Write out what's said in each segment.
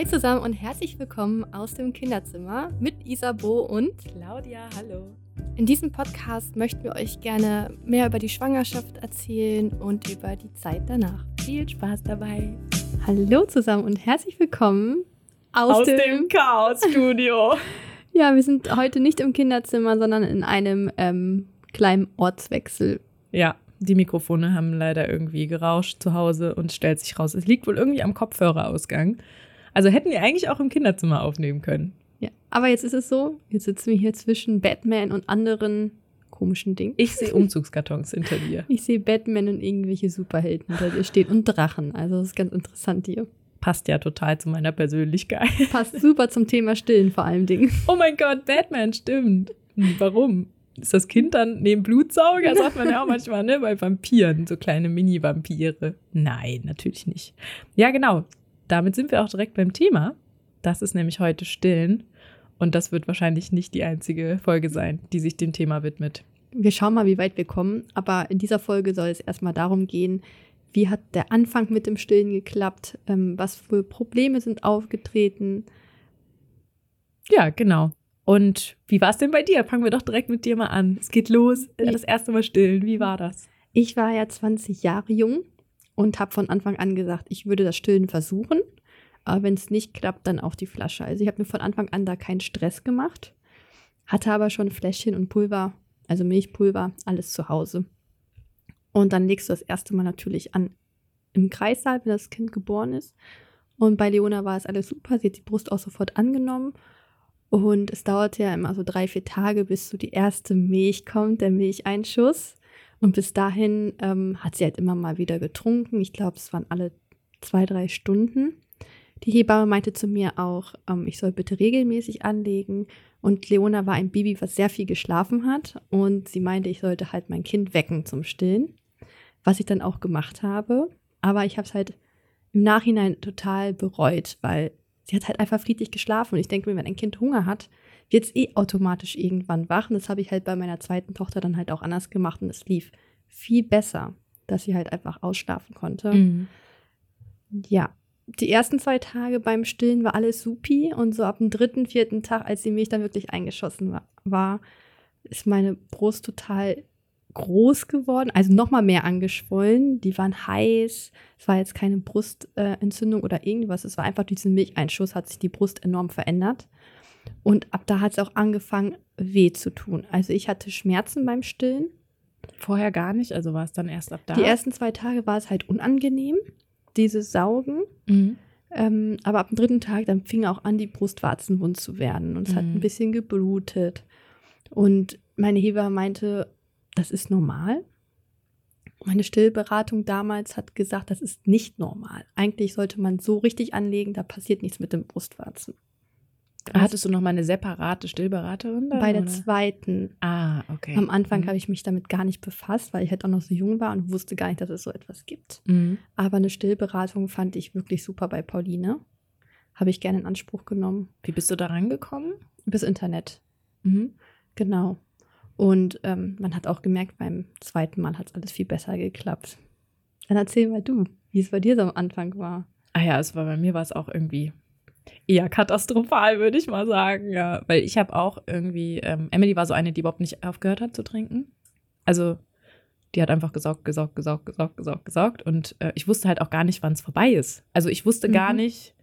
Hi zusammen und herzlich willkommen aus dem Kinderzimmer mit Isabo und Claudia, hallo. In diesem Podcast möchten wir euch gerne mehr über die Schwangerschaft erzählen und über die Zeit danach. Viel Spaß dabei. Hallo zusammen und herzlich willkommen aus, Aus dem Chaos-Studio. Ja, wir sind heute nicht im Kinderzimmer, sondern in einem ähm, kleinen Ortswechsel. ja, die Mikrofone haben leider irgendwie gerauscht zu Hause und stellt sich raus. Es liegt wohl irgendwie am Kopfhörerausgang. Also hätten wir eigentlich auch im Kinderzimmer aufnehmen können. Ja, aber jetzt ist es so, jetzt sitzen wir hier zwischen Batman und anderen komischen Dingen. Ich sehe Umzugskartons hinter dir. Ich sehe Batman und irgendwelche Superhelden hinter dir stehen und Drachen. Also das ist ganz interessant hier. Passt ja total zu meiner Persönlichkeit. Passt super zum Thema Stillen vor allem Dingen. Oh mein Gott, Batman, stimmt. Hm, Warum? Ist das Kind dann neben Blutsauger? Sagt man ja auch manchmal, ne? Bei Vampiren, so kleine Mini-Vampire. Nein, natürlich nicht. Ja, genau. Damit sind wir auch direkt beim Thema. Das ist nämlich heute Stillen. Und das wird wahrscheinlich nicht die einzige Folge sein, die sich dem Thema widmet. Wir schauen mal, wie weit wir kommen. Aber in dieser Folge soll es erstmal darum gehen, wie hat der Anfang mit dem Stillen geklappt, ähm, was für Probleme sind aufgetreten. Ja, genau. Und wie war es denn bei dir? Fangen wir doch direkt mit dir mal an. Es geht los. Das erste Mal stillen. Wie war das? Ich war ja 20 Jahre jung und habe von Anfang an gesagt, ich würde das Stillen versuchen. Aber wenn es nicht klappt, dann auch die Flasche. Also ich habe mir von Anfang an da keinen Stress gemacht, hatte aber schon Fläschchen und Pulver, also Milchpulver, alles zu Hause. Und dann legst du das erste Mal natürlich an im Kreissaal, wenn das Kind geboren ist. Und bei Leona war es alles super. Sie hat die Brust auch sofort angenommen. Und es dauerte ja immer so drei, vier Tage, bis so die erste Milch kommt, der Milcheinschuss. Und bis dahin ähm, hat sie halt immer mal wieder getrunken. Ich glaube, es waren alle zwei, drei Stunden. Die Hebamme meinte zu mir auch, ähm, ich soll bitte regelmäßig anlegen. Und Leona war ein Baby, was sehr viel geschlafen hat. Und sie meinte, ich sollte halt mein Kind wecken zum Stillen. Was ich dann auch gemacht habe. Aber ich habe es halt im Nachhinein total bereut, weil sie hat halt einfach friedlich geschlafen. Und ich denke mir, wenn ein Kind Hunger hat, wird es eh automatisch irgendwann wach. Und das habe ich halt bei meiner zweiten Tochter dann halt auch anders gemacht. Und es lief viel besser, dass sie halt einfach ausschlafen konnte. Mhm. Ja, die ersten zwei Tage beim Stillen war alles supi. Und so ab dem dritten, vierten Tag, als die Milch dann wirklich eingeschossen war, war ist meine Brust total groß geworden, also noch mal mehr angeschwollen. Die waren heiß. Es war jetzt keine Brustentzündung oder irgendwas. Es war einfach durch diesen Milcheinschuss hat sich die Brust enorm verändert. Und ab da hat es auch angefangen, weh zu tun. Also ich hatte Schmerzen beim Stillen. Vorher gar nicht, also war es dann erst ab da. Die ersten zwei Tage war es halt unangenehm, dieses Saugen. Mhm. Ähm, aber ab dem dritten Tag, dann fing auch an, die Brustwarzen wund zu werden. Und es hat Mhm. ein bisschen geblutet. Und meine Hebamme meinte, das ist normal. Meine Stillberatung damals hat gesagt, das ist nicht normal. Eigentlich sollte man so richtig anlegen, da passiert nichts mit dem Brustwarzen. Hattest du noch mal eine separate Stillberaterin? Dann, Bei der oder? zweiten. Ah, okay. Am Anfang Mhm. habe ich mich damit gar nicht befasst, weil ich halt auch noch so jung war und wusste gar nicht, dass es so etwas gibt. Mhm. Aber eine Stillberatung fand ich wirklich super bei Pauline. Habe ich gerne in Anspruch genommen. Wie bist du da rangekommen? Übers Internet. Mhm. Genau. Und ähm, man hat auch gemerkt, beim zweiten Mal hat es alles viel besser geklappt. Dann erzähl mal du, wie es bei dir so am Anfang war. Ah ja, es war bei mir war es auch irgendwie eher katastrophal, würde ich mal sagen, ja, weil ich habe auch irgendwie ähm, Emily war so eine, die überhaupt nicht aufgehört hat zu trinken. Also die hat einfach gesaugt, gesaugt, gesaugt, gesaugt, gesaugt, gesaugt und äh, ich wusste halt auch gar nicht, wann es vorbei ist. Also ich wusste gar Mhm. nicht.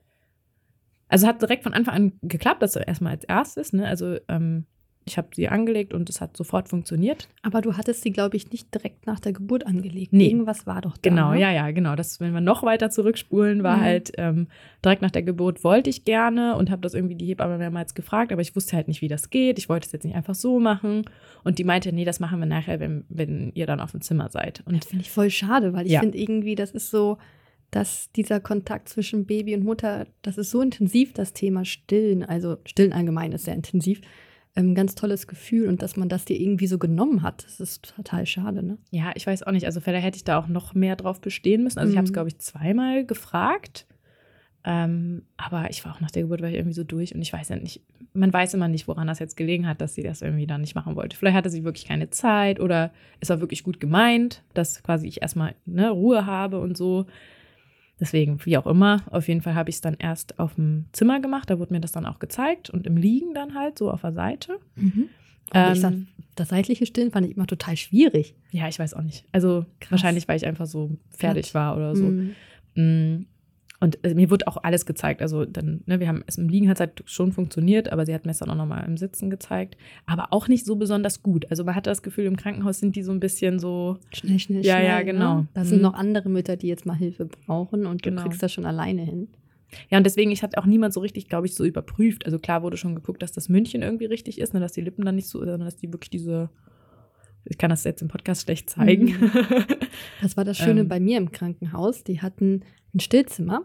Also hat direkt von Anfang an geklappt, das erstmal als erstes, ne? Also ähm, ich habe sie angelegt und es hat sofort funktioniert. Aber du hattest sie, glaube ich, nicht direkt nach der Geburt angelegt. Nee. Irgendwas war doch da. Genau, ne? ja, ja, genau. Das, wenn wir noch weiter zurückspulen, war Mhm. halt ähm, direkt nach der Geburt wollte ich gerne und habe das irgendwie die Hebamme mehrmals gefragt, aber ich wusste halt nicht, wie das geht. Ich wollte es jetzt nicht einfach so machen. Und die meinte, nee, das machen wir nachher, wenn, wenn ihr dann auf dem Zimmer seid. Und das finde ich voll schade, weil ich Ja. finde irgendwie, das ist so, dass dieser Kontakt zwischen Baby und Mutter, das ist so intensiv, das Thema Stillen. Also Stillen allgemein ist sehr intensiv. Ähm, ganz tolles Gefühl und dass man das dir irgendwie so genommen hat, das ist total schade, ne? ja, ich weiß auch nicht, also vielleicht hätte ich da auch noch mehr drauf bestehen müssen. Also ich habe es, Mhm. glaube ich, zweimal gefragt. Ähm, aber ich war auch nach der Geburt war ich irgendwie so durch und ich weiß ja nicht, man weiß immer nicht, woran das jetzt gelegen hat, dass sie das irgendwie dann nicht machen wollte. Vielleicht hatte sie wirklich keine Zeit oder es war wirklich gut gemeint, dass quasi ich erstmal ne, Ruhe habe und so. Deswegen, wie auch immer, auf jeden Fall habe ich es dann erst auf dem Zimmer gemacht. Da wurde mir das dann auch gezeigt und im Liegen dann halt, so auf der Seite. Mhm. Ähm, sag, das seitliche Stillen fand ich immer total schwierig. Ja, ich weiß auch nicht. Also Krass. wahrscheinlich, weil ich einfach so fertig war oder so. Mhm. Und äh, mir wurde auch alles gezeigt. Also dann, ne, wir haben es im Liegen hat es halt schon funktioniert, aber sie hat mir es dann auch nochmal im Sitzen gezeigt. Aber auch nicht so besonders gut. Also man hatte das Gefühl, im Krankenhaus sind die so ein bisschen so, Schnell, schnell, Ja, schnell. ja, genau. Ne? Da sind Mhm. noch andere Mütter, die jetzt mal Hilfe brauchen und Genau. du kriegst das schon alleine hin. ja, und deswegen, ich hatte auch niemand so richtig, glaube ich, so überprüft. Also klar wurde schon geguckt, dass das Mündchen irgendwie richtig ist, ne, dass die Lippen dann nicht so, sondern dass die wirklich diese, ich kann das jetzt im Podcast schlecht zeigen. Das war das Schöne Ähm. bei mir im Krankenhaus. Die hatten ein Stillzimmer.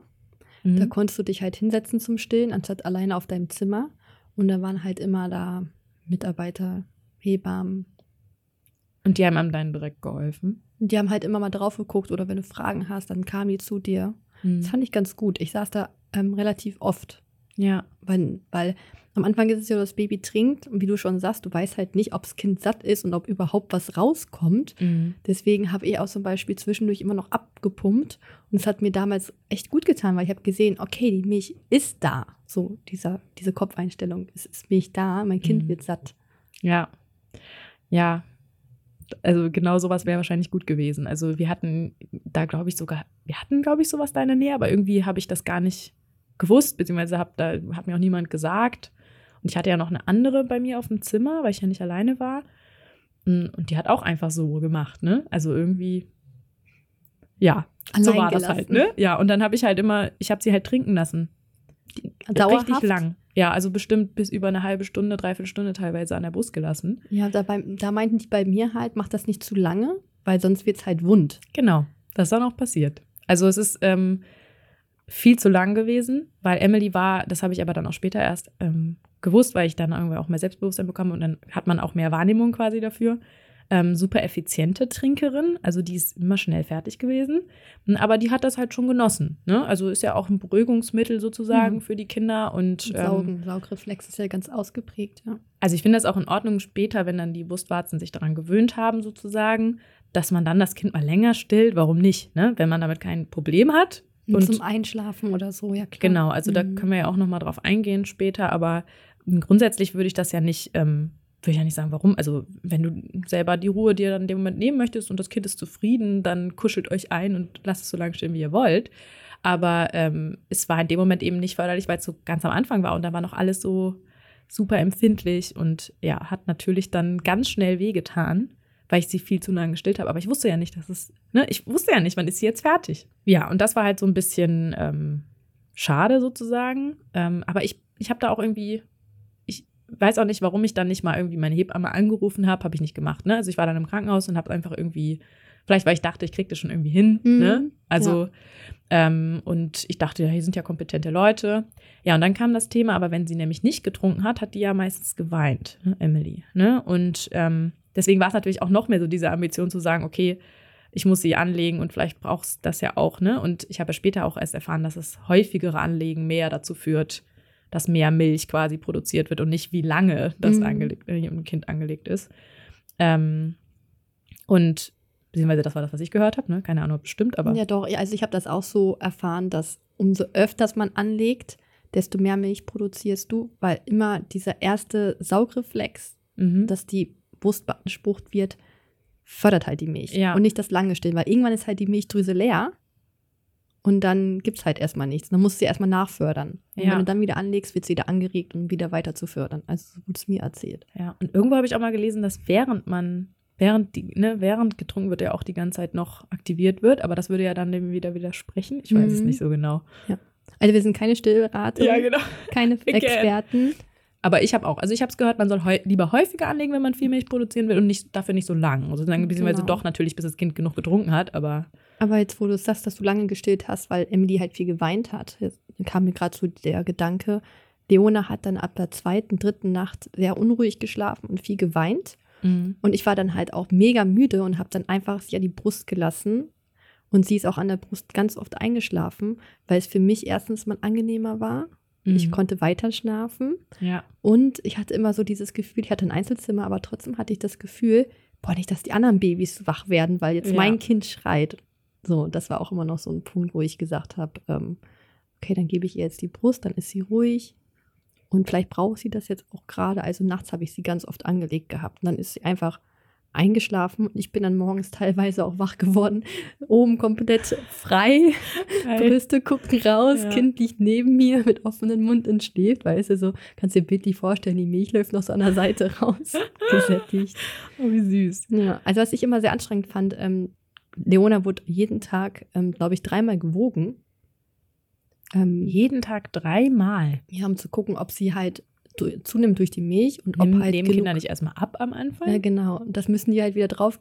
Mhm. Da konntest du dich halt hinsetzen zum Stillen, anstatt alleine auf deinem Zimmer. Und da waren halt immer da Mitarbeiter, Hebammen. Und die haben einem dann direkt geholfen. Die haben halt immer mal drauf geguckt oder wenn du Fragen hast, dann kamen die zu dir. Mhm. Das fand ich ganz gut. Ich saß da ähm, relativ oft, Ja, weil, weil am Anfang ist es ja, das Baby trinkt und wie du schon sagst, du weißt halt nicht, ob das Kind satt ist und ob überhaupt was rauskommt. Mhm. Deswegen habe ich auch zum Beispiel zwischendurch immer noch abgepumpt. Und es hat mir damals echt gut getan, weil ich habe gesehen, okay, die Milch ist da. So, dieser, diese Kopfeinstellung, es ist Milch da, mein Kind Mhm. wird satt. Ja. Ja. Also genau sowas wäre wahrscheinlich gut gewesen. Also wir hatten da, glaube ich, sogar, wir hatten, glaube ich, sowas da in der Nähe, aber irgendwie habe ich das gar nicht gewusst, beziehungsweise hab, da hat mir auch niemand gesagt. Und ich hatte ja noch eine andere bei mir auf dem Zimmer, weil ich ja nicht alleine war. Mm, Und die hat auch einfach so gemacht, ne? Also irgendwie, ja, so Allein war das halt, gelassen. ne? Ja, und dann habe ich halt immer, ich habe sie halt trinken lassen. Dauerhaft. Richtig lang. Ja, also bestimmt bis über eine halbe Stunde, dreiviertel Stunde teilweise an der Brust gelassen. Ja, da, bei, da meinten die bei mir halt, mach das nicht zu lange, weil sonst wird es halt wund. Genau, das ist dann auch passiert. Also es ist ähm, viel zu lang gewesen, weil Emily war, das habe ich aber dann auch später erst ähm, gewusst, weil ich dann irgendwie auch mehr Selbstbewusstsein bekomme und dann hat man auch mehr Wahrnehmung quasi dafür. Ähm, super effiziente Trinkerin, also die ist immer schnell fertig gewesen, aber die hat das halt schon genossen. Ne? Also ist ja auch ein Beruhigungsmittel sozusagen Mhm. für die Kinder und Und ähm, Saugen, Saugreflex ist ja ganz ausgeprägt, ja. also ich finde das auch in Ordnung später, wenn dann die Brustwarzen sich daran gewöhnt haben, sozusagen, dass man dann das Kind mal länger stillt. Warum nicht? Ne? Wenn man damit kein Problem hat. Und, zum Einschlafen oder so, ja klar. Genau, also da Mhm. können wir ja auch nochmal drauf eingehen später, aber grundsätzlich würde ich das ja nicht, ähm, würde ich ja nicht sagen, warum. Also, wenn du selber die Ruhe dir dann in dem Moment nehmen möchtest und das Kind ist zufrieden, dann kuschelt euch ein und lasst es so lange stehen, wie ihr wollt. Aber ähm, es war in dem Moment eben nicht förderlich, weil es so ganz am Anfang war und da war noch alles so super empfindlich und ja, hat natürlich dann ganz schnell wehgetan, weil ich sie viel zu lange gestillt habe. Aber ich wusste ja nicht, dass es, ne, ich wusste ja nicht, wann ist sie jetzt fertig. Ja, und das war halt so ein bisschen ähm, schade sozusagen. Ähm, aber ich, ich habe da auch irgendwie, ich weiß auch nicht, warum ich dann nicht mal irgendwie meine Hebamme angerufen habe, habe ich nicht gemacht. Ne? Also ich war dann im Krankenhaus und habe einfach irgendwie, vielleicht weil ich dachte, ich krieg das schon irgendwie hin. Mhm, Ne? Also, ähm, und ich dachte, ja, hier sind ja kompetente Leute. Ja, und dann kam das Thema, aber wenn sie nämlich nicht getrunken hat, hat die ja meistens geweint, ne, Emily. Ne? Und ähm, deswegen war es natürlich auch noch mehr so diese Ambition zu sagen, okay, ich muss sie anlegen und vielleicht brauchst du das ja auch, ne? Und ich habe ja später auch erst erfahren, dass es häufigere Anlegen mehr dazu führt, dass mehr Milch quasi produziert wird und nicht wie lange das Mhm. angelegt, äh, ein Kind angelegt ist. Ähm, und beziehungsweise das war das, was ich gehört habe, ne? Keine Ahnung, ob es stimmt, aber Ja, doch. Also ich habe das auch so erfahren, dass umso öfters man anlegt, desto mehr Milch produzierst du, weil immer dieser erste Saugreflex, mhm. dass die Brust beansprucht wird, fördert halt die Milch. Ja. Und nicht das lange Stillen, weil irgendwann ist halt die Milchdrüse leer und dann gibt es halt erstmal nichts. Dann musst du sie erstmal nachfördern. Und Ja. wenn du dann wieder anlegst, wird sie wieder angeregt, um wieder weiter zu fördern. Also so wurde es mir erzählt. Ja, und irgendwo habe ich auch mal gelesen, dass während man, während die, ne, während getrunken wird, ja auch die ganze Zeit noch aktiviert wird, aber das würde ja dann dem wieder widersprechen. Ich weiß es Mhm. nicht so genau. Also wir sind keine Stillrate, genau. keine. Experten. Aber ich habe auch, also ich habe es gehört, man soll heu lieber häufiger anlegen, wenn man viel Milch produzieren will und nicht dafür nicht so lang. Also dann beziehungsweise Genau. doch natürlich, bis das Kind genug getrunken hat, aber Aber jetzt, wo du sagst, dass du lange gestillt hast, weil Emily halt viel geweint hat, jetzt kam mir gerade so der Gedanke, Leona hat dann ab der zweiten, dritten Nacht sehr unruhig geschlafen und viel geweint. Und ich war dann halt auch mega müde und habe dann einfach sie an die Brust gelassen. Und sie ist auch an der Brust ganz oft eingeschlafen, weil es für mich erstens mal angenehmer war. Ich Mhm. konnte weiter schlafen. ja. Und ich hatte immer so dieses Gefühl, ich hatte ein Einzelzimmer, aber trotzdem hatte ich das Gefühl, boah, nicht, dass die anderen Babys wach werden, weil jetzt Ja. mein Kind schreit. So, das war auch immer noch so ein Punkt, wo ich gesagt habe, ähm, okay, dann gebe ich ihr jetzt die Brust, dann ist sie ruhig. Und vielleicht braucht sie das jetzt auch gerade. Also nachts habe ich sie ganz oft angelegt gehabt. Und dann ist sie einfach eingeschlafen und ich bin dann morgens teilweise auch wach geworden. Oben komplett frei. Brüste gucken raus, Ja. Kind liegt neben mir mit offenem Mund und schläft, weißt du, so kannst dir bildlich vorstellen, die Milch läuft noch so an der Seite raus, gesättigt. Oh, wie süß. Ja, also was ich immer sehr anstrengend fand, ähm, Leona wurde jeden Tag, ähm, glaube ich, dreimal gewogen. Ähm, Jeden Tag dreimal. ja, um zu gucken, ob sie halt du, zunimmt durch die Milch und ob halt nehmen genug, Kinder nicht erstmal ab am Anfang? Ja, genau. Und das müssen die halt wieder drauf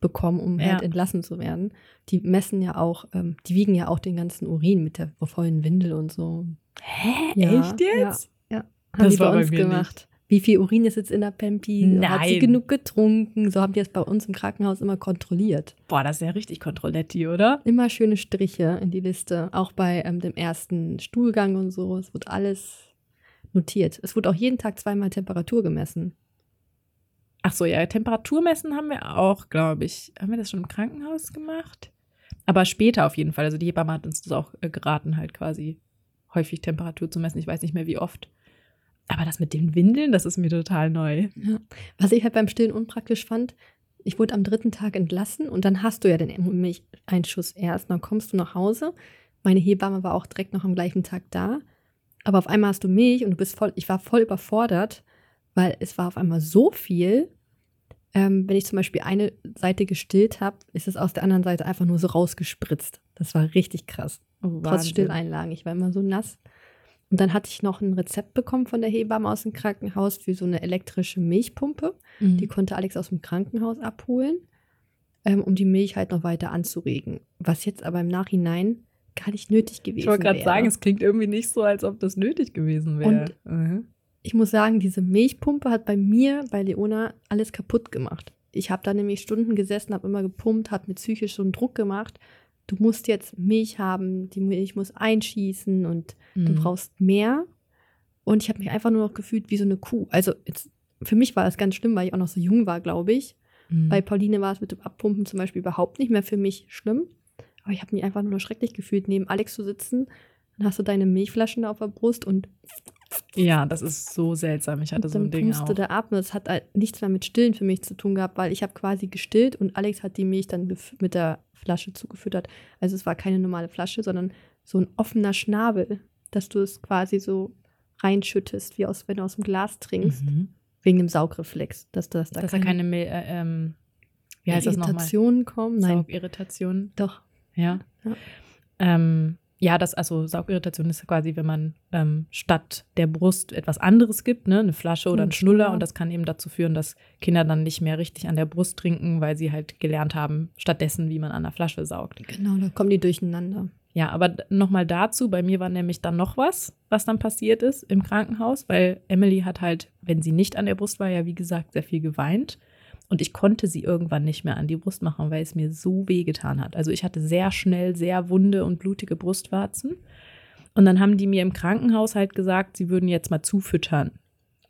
bekommen, um Ja. halt entlassen zu werden. Die messen ja auch, ähm, die wiegen ja auch den ganzen Urin mit der vollen Windel und so. Hä? Ja, Echt jetzt? Ja, ja. Haben Das die war bei bei uns mir gemacht. Wie viel Urin ist jetzt in der Pampi? Hat sie Nein. genug getrunken? So haben die das bei uns im Krankenhaus immer kontrolliert. Boah, das ist ja richtig Kontrolletti, oder? Immer schöne Striche in die Liste. Auch bei ähm, dem ersten Stuhlgang und so. Es wird alles notiert. Es wurde auch jeden Tag zweimal Temperatur gemessen. Ach so, ja, Temperaturmessen haben wir auch, glaube ich. Haben wir das schon im Krankenhaus gemacht? Aber später auf jeden Fall. Also die Hebamme hat uns das auch äh, geraten, halt quasi häufig Temperatur zu messen. Ich weiß nicht mehr, wie oft. Aber das mit den Windeln, das ist mir total neu. Ja. Was ich halt beim Stillen unpraktisch fand, ich wurde am dritten Tag entlassen und dann hast du ja den Milcheinschuss erst. Dann kommst du nach Hause. Meine Hebamme war auch direkt noch am gleichen Tag da. Aber auf einmal hast du Milch und du bist voll, ich war voll überfordert, weil es war auf einmal so viel. Ähm, wenn ich zum Beispiel eine Seite gestillt habe, ist es aus der anderen Seite einfach nur so rausgespritzt. Das war richtig krass. Oh, Trotz Stilleinlagen. Ich war immer so nass. Und dann hatte ich noch ein Rezept bekommen von der Hebamme aus dem Krankenhaus für so eine elektrische Milchpumpe. Mhm. Die konnte Alex aus dem Krankenhaus abholen, ähm, um die Milch halt noch weiter anzuregen. Was jetzt aber im Nachhinein gar nicht nötig gewesen ich wollte gerade wäre. sagen, es klingt irgendwie nicht so, als ob das nötig gewesen wäre. Mhm. ich muss sagen, diese Milchpumpe hat bei mir, bei Leona, alles kaputt gemacht. Ich habe da nämlich Stunden gesessen, habe immer gepumpt, habe mir psychisch so einen Druck gemacht. Du musst jetzt Milch haben, die Milch muss einschießen und du Mhm. brauchst mehr. Und ich habe mich einfach nur noch gefühlt wie so eine Kuh. Also jetzt, für mich war das ganz schlimm, weil ich auch noch so jung war, glaube ich. Mhm. Bei Pauline war es mit dem Abpumpen zum Beispiel überhaupt nicht mehr für mich schlimm. Aber ich habe mich einfach nur noch schrecklich gefühlt, neben Alex zu sitzen. Dann hast du deine Milchflaschen da auf der Brust und ja, das ist so seltsam. Ich hatte so ein Ding du da. Und das hat halt nichts mehr mit Stillen für mich zu tun gehabt, weil ich habe quasi gestillt und Alex hat die Milch dann mit der Flasche zugefüttert. Also es war keine normale Flasche, sondern so ein offener Schnabel, dass du es quasi so reinschüttest, wie aus, wenn du aus dem Glas trinkst, Mhm. wegen dem Saugreflex, dass das da Dass da keine, Mil- äh, ähm, wie heißt das nochmal? Irritationen kommen. Nein, Saugirritation. doch. Ja. Ja. Ähm, ja, das, also Saugirritation ist quasi, wenn man ähm, statt der Brust etwas anderes gibt, ne, eine Flasche oder Ein einen Schnuller Schnuller. und das kann eben dazu führen, dass Kinder dann nicht mehr richtig an der Brust trinken, weil sie halt gelernt haben, stattdessen, wie man an der Flasche saugt. Genau, da kommen die durcheinander. Ja, aber nochmal dazu, bei mir war nämlich dann noch was, was dann passiert ist im Krankenhaus, weil Emily hat halt, wenn sie nicht an der Brust war, ja wie gesagt, sehr viel geweint. Und ich konnte sie irgendwann nicht mehr an die Brust machen, weil es mir so weh getan hat. Also ich hatte sehr schnell sehr wunde und blutige Brustwarzen. Und dann haben die mir im Krankenhaus halt gesagt, sie würden jetzt mal zufüttern.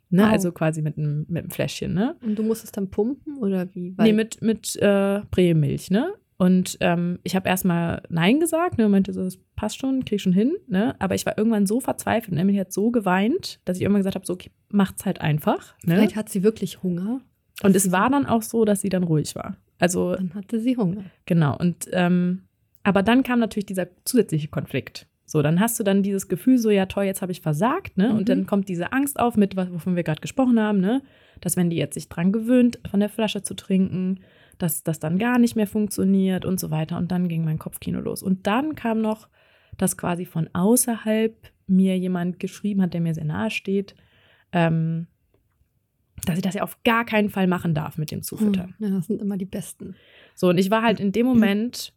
Ne? Au. Also quasi mit einem, mit einem Fläschchen, ne? Und du musst es dann pumpen oder wie? nee, mit, mit äh, Prämilch, ne? Und ähm, ich habe erstmal Nein gesagt, ne, und meinte so, das passt schon, krieg schon hin, ne? Aber ich war irgendwann so verzweifelt und Emily hat so geweint, dass ich irgendwann gesagt habe, so, okay, macht's halt einfach. Ne? Vielleicht hat sie wirklich Hunger. Und es war dann auch so, dass sie dann ruhig war. Also, Dann hatte sie Hunger. genau. Und ähm, aber dann kam natürlich dieser zusätzliche Konflikt. So, dann hast du dann dieses Gefühl, so, ja toll, jetzt habe ich versagt, ne? Mhm. Und dann kommt diese Angst auf, mit wovon wir gerade gesprochen haben, ne? Dass wenn die jetzt sich dran gewöhnt, von der Flasche zu trinken, dass das dann gar nicht mehr funktioniert und so weiter. Und dann ging mein Kopfkino los. Und dann kam noch, dass quasi von außerhalb mir jemand geschrieben hat, der mir sehr nahe steht, ähm, dass ich das ja auf gar keinen Fall machen darf mit dem Zufüttern. Ja, das sind immer die Besten. So, und ich war halt in dem Moment,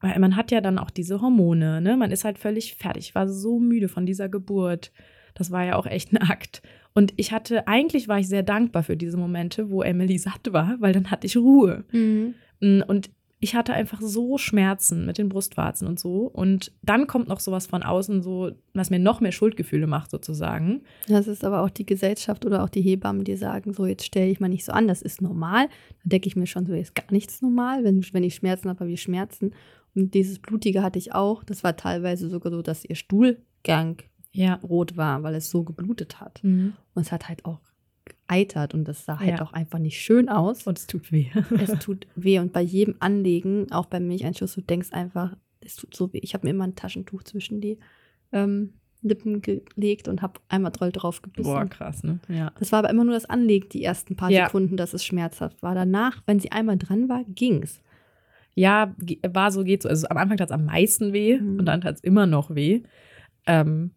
weil man hat ja dann auch diese Hormone, ne? Man ist halt völlig fertig. Ich war so müde von dieser Geburt. Das war ja auch echt ein Akt. Und ich hatte, eigentlich war ich sehr dankbar für diese Momente, wo Emily satt war, weil dann hatte ich Ruhe. Mm, Und ich hatte einfach so Schmerzen mit den Brustwarzen und so. Und dann kommt noch sowas von außen, so, was mir noch mehr Schuldgefühle macht, sozusagen. Das ist aber auch die Gesellschaft oder auch die Hebammen, die sagen, so jetzt stell dich mal nicht so an, das ist normal. Da denke ich mir schon, so ist gar nichts normal. Wenn, wenn ich Schmerzen habe, habe ich Schmerzen. Und dieses Blutige hatte ich auch. Das war teilweise sogar so, dass ihr Stuhlgang Ja. rot war, weil es so geblutet hat. Mhm. Und es hat halt auch geeitert und das sah halt Ja. auch einfach nicht schön aus. Und es tut weh. es tut weh und bei jedem Anlegen, auch beim Milcheinschuss, du denkst einfach, es tut so weh. Ich habe mir immer ein Taschentuch zwischen die ähm, Lippen gelegt und habe einmal doll drauf gebissen. Boah, krass, ne? Ja. Das war aber immer nur das Anlegen, die ersten paar Ja. Sekunden, dass es schmerzhaft war. Danach, wenn sie einmal dran war, ging's. Ja, ge- war so, geht so. Also am Anfang tat es am meisten weh Mhm. und dann tat es immer noch weh. Ähm,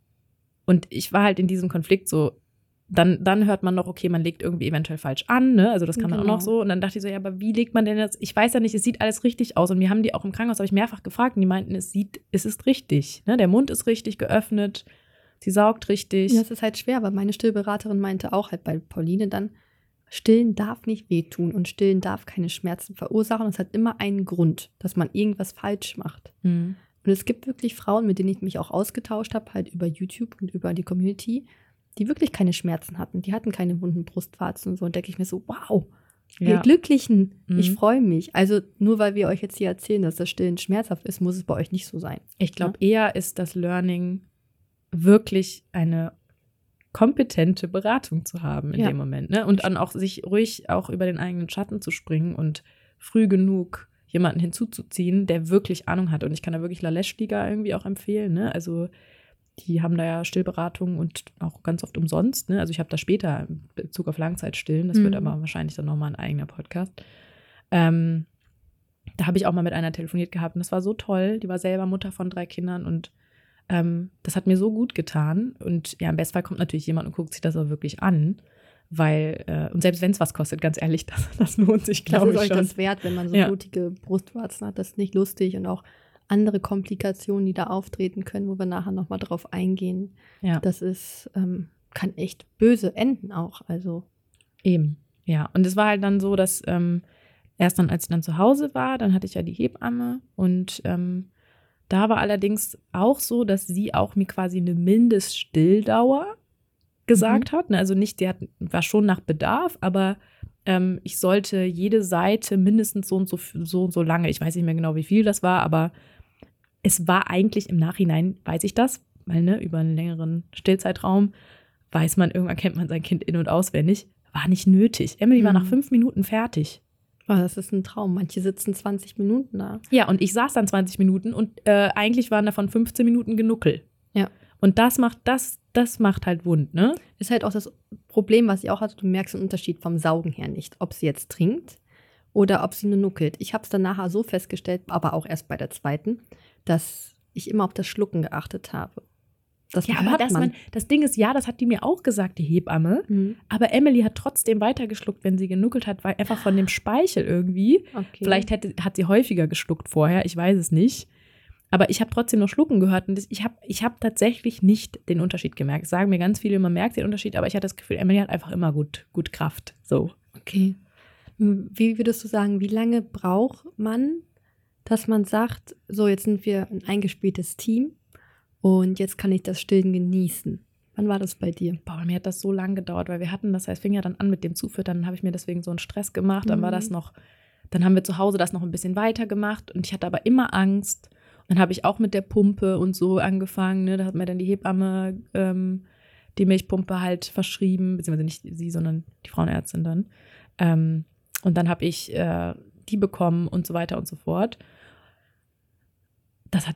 und ich war halt in diesem Konflikt so, dann, dann hört man noch, okay, man legt irgendwie eventuell falsch an, ne? Also das kann man auch Genau. noch so. Und dann dachte ich so, ja, aber wie legt man denn jetzt? Ich weiß ja nicht, es sieht alles richtig aus. Und wir haben die auch im Krankenhaus, habe ich mehrfach gefragt und die meinten, es sieht, es ist richtig. Ne? Der Mund ist richtig geöffnet, sie saugt richtig. Ja, das ist halt schwer, weil meine Stillberaterin meinte auch halt bei Pauline dann, Stillen darf nicht wehtun und Stillen darf keine Schmerzen verursachen. Es hat immer einen Grund, dass man irgendwas falsch macht. Mhm. Und es gibt wirklich Frauen, mit denen ich mich auch ausgetauscht habe, halt über YouTube und über die Community, die wirklich keine Schmerzen hatten. Die hatten keine wunden Brustwarzen und so. Und denke ich mir so, wow, ihr Ja. Glücklichen, ich Mhm. freue mich. Also nur weil wir euch jetzt hier erzählen, dass das Stillen schmerzhaft ist, muss es bei euch nicht so sein. Ich glaube, eher ist das Learning wirklich eine kompetente Beratung zu haben in Ja. dem Moment. Ne? Und dann auch sich ruhig auch über den eigenen Schatten zu springen und früh genug jemanden hinzuzuziehen, der wirklich Ahnung hat. Und ich kann da wirklich La Leschliga irgendwie auch empfehlen. Ne? Also die haben da ja Stillberatung und auch ganz oft umsonst. Ne? Also ich habe da später in Bezug auf Langzeitstillen, das wird Mhm. aber wahrscheinlich dann nochmal ein eigener Podcast. Ähm, da habe ich auch mal mit einer telefoniert gehabt und das war so toll. Die war selber Mutter von drei Kindern und ähm, das hat mir so gut getan. Und ja, im Bestfall kommt natürlich jemand und guckt sich das auch wirklich an. Weil, äh, und selbst wenn es was kostet, ganz ehrlich, das, das lohnt sich, Das glaube ist ich euch schon. das wert, wenn man so Ja. blutige Brustwarzen hat. Das ist nicht lustig und auch andere Komplikationen, die da auftreten können, wo wir nachher nochmal drauf eingehen. Ja. Das ist, ähm, kann echt böse enden auch. Also, Eben, ja. Und es war halt dann so, dass ähm, erst dann, als ich dann zu Hause war, dann hatte ich ja die Hebamme und ähm, da war allerdings auch so, dass sie auch mir quasi eine Mindeststilldauer gesagt hat. Ne, Also nicht, die hat, war schon nach Bedarf, aber ähm, ich sollte jede Seite mindestens so und so, so und so lange, ich weiß nicht mehr genau, wie viel das war, aber es war eigentlich im Nachhinein, weiß ich das, weil ne, über einen längeren Stillzeitraum weiß man, irgendwann kennt man sein Kind in- und auswendig, war nicht nötig. Emily war Mhm. nach fünf Minuten fertig. oh, das ist ein Traum. Manche sitzen 20 Minuten da. Ja, und ich saß dann 20 Minuten und äh, eigentlich waren davon 15 Minuten Genuckel. Ja. Und das macht, das, das macht halt wund, ne? Ist halt auch das Problem, was sie auch hatte. Du merkst den Unterschied vom Saugen her nicht. Ob sie jetzt trinkt oder ob sie nur nuckelt. Ich habe es dann nachher so festgestellt, aber auch erst bei der zweiten, dass ich immer auf das Schlucken geachtet habe. Das Ja, aber hört das, man, das Ding ist, ja, das hat die mir auch gesagt, die Hebamme. Mhm. Aber Emily hat trotzdem weitergeschluckt, wenn sie genuckelt hat, weil einfach von dem Speichel irgendwie. Okay. Vielleicht hätte, hat sie häufiger geschluckt vorher, ich weiß es nicht. Aber ich habe trotzdem noch Schlucken gehört und ich habe ich hab tatsächlich nicht den Unterschied gemerkt. Sagen mir ganz viele, man merkt den Unterschied, aber ich hatte das Gefühl, Emily hat einfach immer gut, gut Kraft. So. Okay. Wie würdest du sagen, wie lange braucht man, dass man sagt, so jetzt sind wir ein eingespieltes Team und jetzt kann ich das Stillen genießen? Wann war das bei dir? Boah, bei mir hat das so lange gedauert, weil wir hatten das, es fing ja dann an mit dem Zufüttern, dann habe ich mir deswegen so einen Stress gemacht, dann war Mhm. das noch, dann haben wir zu Hause das noch ein bisschen weiter gemacht und ich hatte aber immer Angst. Dann habe ich auch mit der Pumpe und so angefangen, ne? da hat mir dann die Hebamme ähm, die Milchpumpe halt verschrieben, beziehungsweise nicht sie, sondern die Frauenärztin dann. Ähm, und dann habe ich äh, die bekommen und so weiter und so fort. Das hat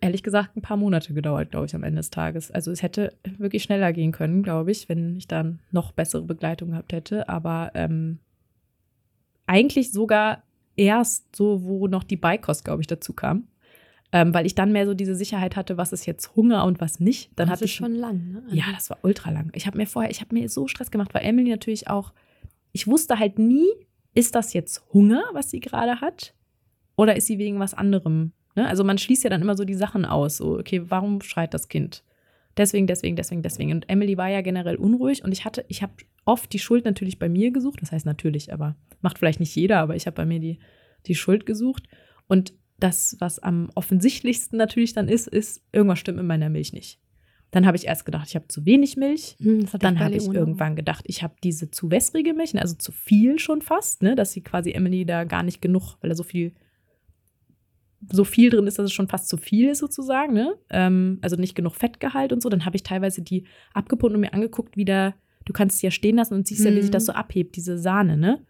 ehrlich gesagt ein paar Monate gedauert, glaube ich, am Ende des Tages. Also es hätte wirklich schneller gehen können, glaube ich, wenn ich dann noch bessere Begleitung gehabt hätte. Aber ähm, eigentlich sogar erst so, wo noch die Beikost, glaube ich, dazu kam. Ähm, weil ich dann mehr so diese Sicherheit hatte, was ist jetzt Hunger und was nicht. Dann das hatte ist ich schon lang, ne? ja, das war ultra lang. Ich habe mir vorher, ich habe mir so Stress gemacht, weil Emily natürlich auch, ich wusste halt nie, ist das jetzt Hunger, was sie gerade hat? Oder ist sie wegen was anderem? Ne? Also man schließt ja dann immer so die Sachen aus. So, okay, warum schreit das Kind? Deswegen, deswegen, deswegen, deswegen. Und Emily war ja generell unruhig und ich hatte, ich habe oft die Schuld natürlich bei mir gesucht. Das heißt natürlich, aber macht vielleicht nicht jeder, aber ich habe bei mir die, die Schuld gesucht. Und das, was am offensichtlichsten natürlich dann ist, ist, irgendwas stimmt in meiner Milch nicht. Dann habe ich erst gedacht, ich habe zu wenig Milch. Hm, Dann habe ich irgendwann gedacht, ich habe diese zu wässrige Milch, also zu viel schon fast, ne, dass sie quasi Emily da gar nicht genug, weil da so viel so viel drin ist, dass es schon fast zu viel ist sozusagen, ne? Ähm, also nicht genug Fettgehalt und so. Dann habe ich teilweise die abgepumpt und mir angeguckt, wie da, du kannst es ja stehen lassen und siehst ja, wie sich das Mhm. so abhebt, diese Sahne, ne?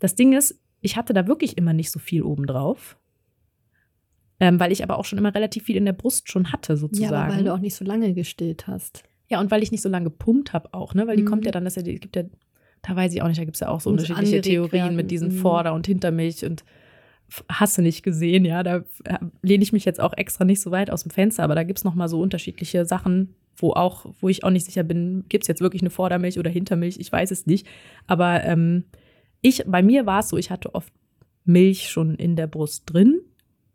Das Ding ist, ich hatte da wirklich immer nicht so viel obendrauf. Ähm, weil ich aber auch schon immer relativ viel in der Brust schon hatte, Ja, sozusagen. aber weil du auch nicht so lange gestillt hast. Ja, und weil ich nicht so lange gepumpt habe auch, ne? Weil die Mhm. kommt ja dann, dass ja, die gibt ja, da weiß ich auch nicht, da gibt es ja auch so Muss unterschiedliche Theorien werden. mit diesen Mhm. Vorder- und Hintermilch und hast du nicht gesehen, ja, da äh, lehne ich mich jetzt auch extra nicht so weit aus dem Fenster, aber da gibt es nochmal so unterschiedliche Sachen, wo auch, wo ich auch nicht sicher bin, gibt es jetzt wirklich eine Vordermilch oder Hintermilch, ich weiß es nicht. Aber ähm, ich, bei mir war es so, ich hatte oft Milch schon in der Brust drin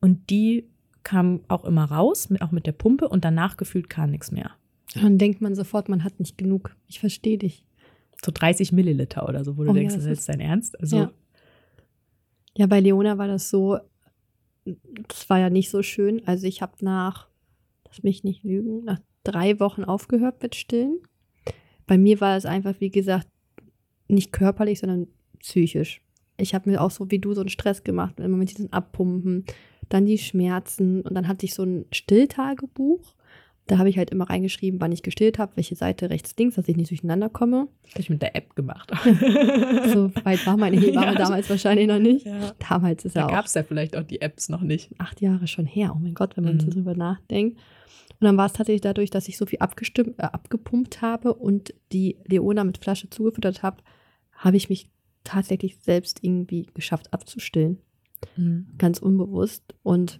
und die kam auch immer raus, auch mit der Pumpe und danach gefühlt gar nichts mehr. Dann denkt man sofort, man hat nicht genug. Ich verstehe dich. so 30 Milliliter oder so, wo du Oh ja, denkst, das das ist ist- jetzt dein Ernst? Also, Ja. Ja, bei Leona war das so, das war ja nicht so schön. Also ich habe nach, lass mich nicht lügen, nach drei Wochen aufgehört mit Stillen. Bei mir war es einfach, wie gesagt, nicht körperlich, sondern psychisch. Ich habe mir auch so wie du so einen Stress gemacht, immer mit diesen Abpumpen, dann die Schmerzen und dann hatte ich so ein Stilltagebuch. Da habe ich halt immer reingeschrieben, wann ich gestillt habe, welche Seite rechts, links, dass ich nicht durcheinander komme. habe ich mit der App gemacht. So weit war meine Hebamme Ja. damals wahrscheinlich noch nicht. ja. Damals ist Da ja auch gab es ja vielleicht auch die Apps noch nicht. acht Jahre schon her. Oh mein Gott, wenn man so Mhm. drüber nachdenkt. Und dann war es tatsächlich dadurch, dass ich so viel abgestimmt, äh, abgepumpt habe und die Leona mit Flasche zugefüttert habe, habe ich mich tatsächlich selbst irgendwie geschafft abzustillen. Mhm. Ganz unbewusst. Und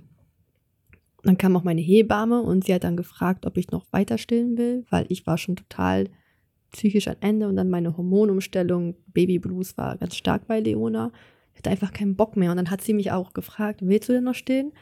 dann kam auch meine Hebamme und sie hat dann gefragt, ob ich noch weiter stillen will, weil ich war schon total psychisch am Ende und dann meine Hormonumstellung, Baby Blues war ganz stark bei Leona. Ich hatte einfach keinen Bock mehr und dann hat sie mich auch gefragt, willst du denn noch stillen?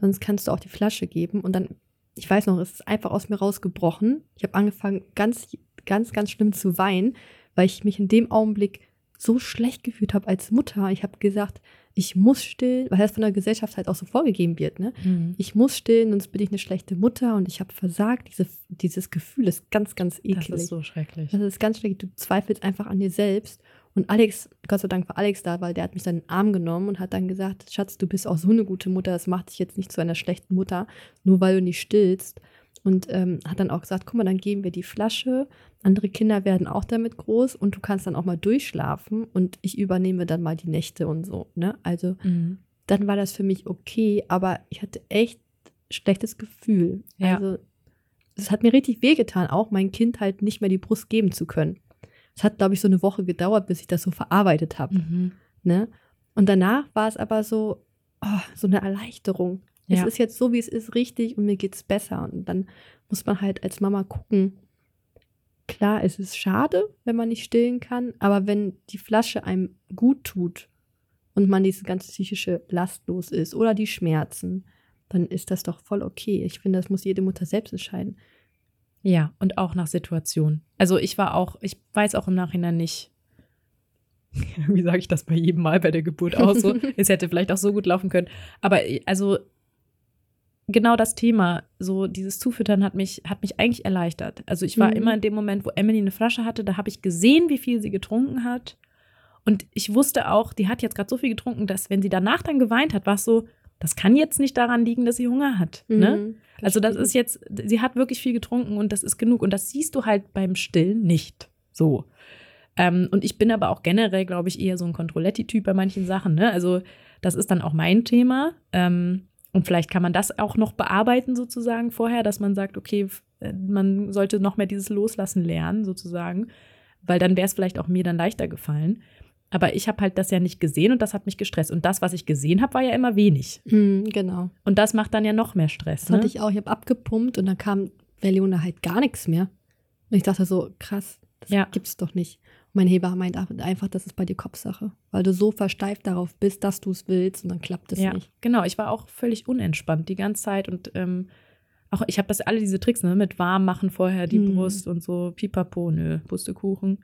Sonst kannst du auch die Flasche geben und dann, ich weiß noch, es ist einfach aus mir rausgebrochen. Ich habe angefangen ganz, ganz, ganz schlimm zu weinen, weil ich mich in dem Augenblick so schlecht gefühlt habe als Mutter. Ich habe gesagt, ich muss stillen, weil das von der Gesellschaft halt auch so vorgegeben wird, ne? Mhm. Ich muss stillen, sonst bin ich eine schlechte Mutter und ich habe versagt. Diese, dieses Gefühl ist ganz, ganz eklig. Das ist so schrecklich. Das ist ganz schlecht. Du zweifelst einfach an dir selbst. Und Alex, Gott sei Dank war Alex da, weil der hat mich dann in den Arm genommen und hat dann gesagt, Schatz, du bist auch so eine gute Mutter, das macht dich jetzt nicht zu einer schlechten Mutter, nur weil du nicht stillst. Und ähm, hat dann auch gesagt, guck mal, dann geben wir die Flasche. Andere Kinder werden auch damit groß und du kannst dann auch mal durchschlafen und ich übernehme dann mal die Nächte und so. Ne? Also Mhm. dann war das für mich okay, aber ich hatte echt schlechtes Gefühl. Ja. Also es hat mir richtig wehgetan, auch mein Kind halt nicht mehr die Brust geben zu können. Es hat, glaube ich, so eine Woche gedauert, bis ich das so verarbeitet habe. Mhm. Ne? Und danach war es aber so, oh, so eine Erleichterung. Ja. Es ist jetzt so, wie es ist, richtig und mir geht's besser. Und dann muss man halt als Mama gucken. Klar, es ist schade, wenn man nicht stillen kann, aber wenn die Flasche einem gut tut und man diese ganze psychische Last los ist oder die Schmerzen, dann ist das doch voll okay. Ich finde, das muss jede Mutter selbst entscheiden. Ja, und auch nach Situation. Also ich war auch, ich weiß auch im Nachhinein nicht, wie sage ich das bei jedem Mal bei der Geburt auch so. es hätte vielleicht auch so gut laufen können. Aber also genau das Thema, so dieses Zufüttern hat mich, hat mich eigentlich erleichtert. Also ich war Mhm. immer in dem Moment, wo Emily eine Flasche hatte, da habe ich gesehen, wie viel sie getrunken hat. Und ich wusste auch, die hat jetzt gerade so viel getrunken, dass wenn sie danach dann geweint hat, war es so, das kann jetzt nicht daran liegen, dass sie Hunger hat. Ne? Mhm, Also das ist jetzt, sie hat wirklich viel getrunken und das ist genug. Und das siehst du halt beim Stillen nicht. So. Ähm, und ich bin aber auch generell, glaube ich, eher so ein Controletti-Typ bei manchen Sachen. Ne? Also das ist dann auch mein Thema. Ähm, und vielleicht kann man das auch noch bearbeiten sozusagen vorher, dass man sagt, okay, äh, man sollte noch mehr dieses Loslassen lernen sozusagen, weil dann wäre es vielleicht auch mir dann leichter gefallen. Aber ich habe halt das ja nicht gesehen und das hat mich gestresst. Und das, was ich gesehen habe, war ja immer wenig. Mhm, genau. Und das macht dann ja noch mehr Stress. Das Ne? hatte ich auch. Ich habe abgepumpt und dann kam bei Leona halt gar nichts mehr. Und ich dachte so, krass, das Ja. gibt's doch nicht. Mein Heber meint einfach, das ist bei dir Kopfsache. Weil du so versteift darauf bist, dass du es willst und dann klappt es ja, nicht. genau. Ich war auch völlig unentspannt die ganze Zeit und ähm, auch ich habe das alle diese Tricks ne, mit warm machen vorher die Hm. Brust und so Pipapo, nö, Pustekuchen.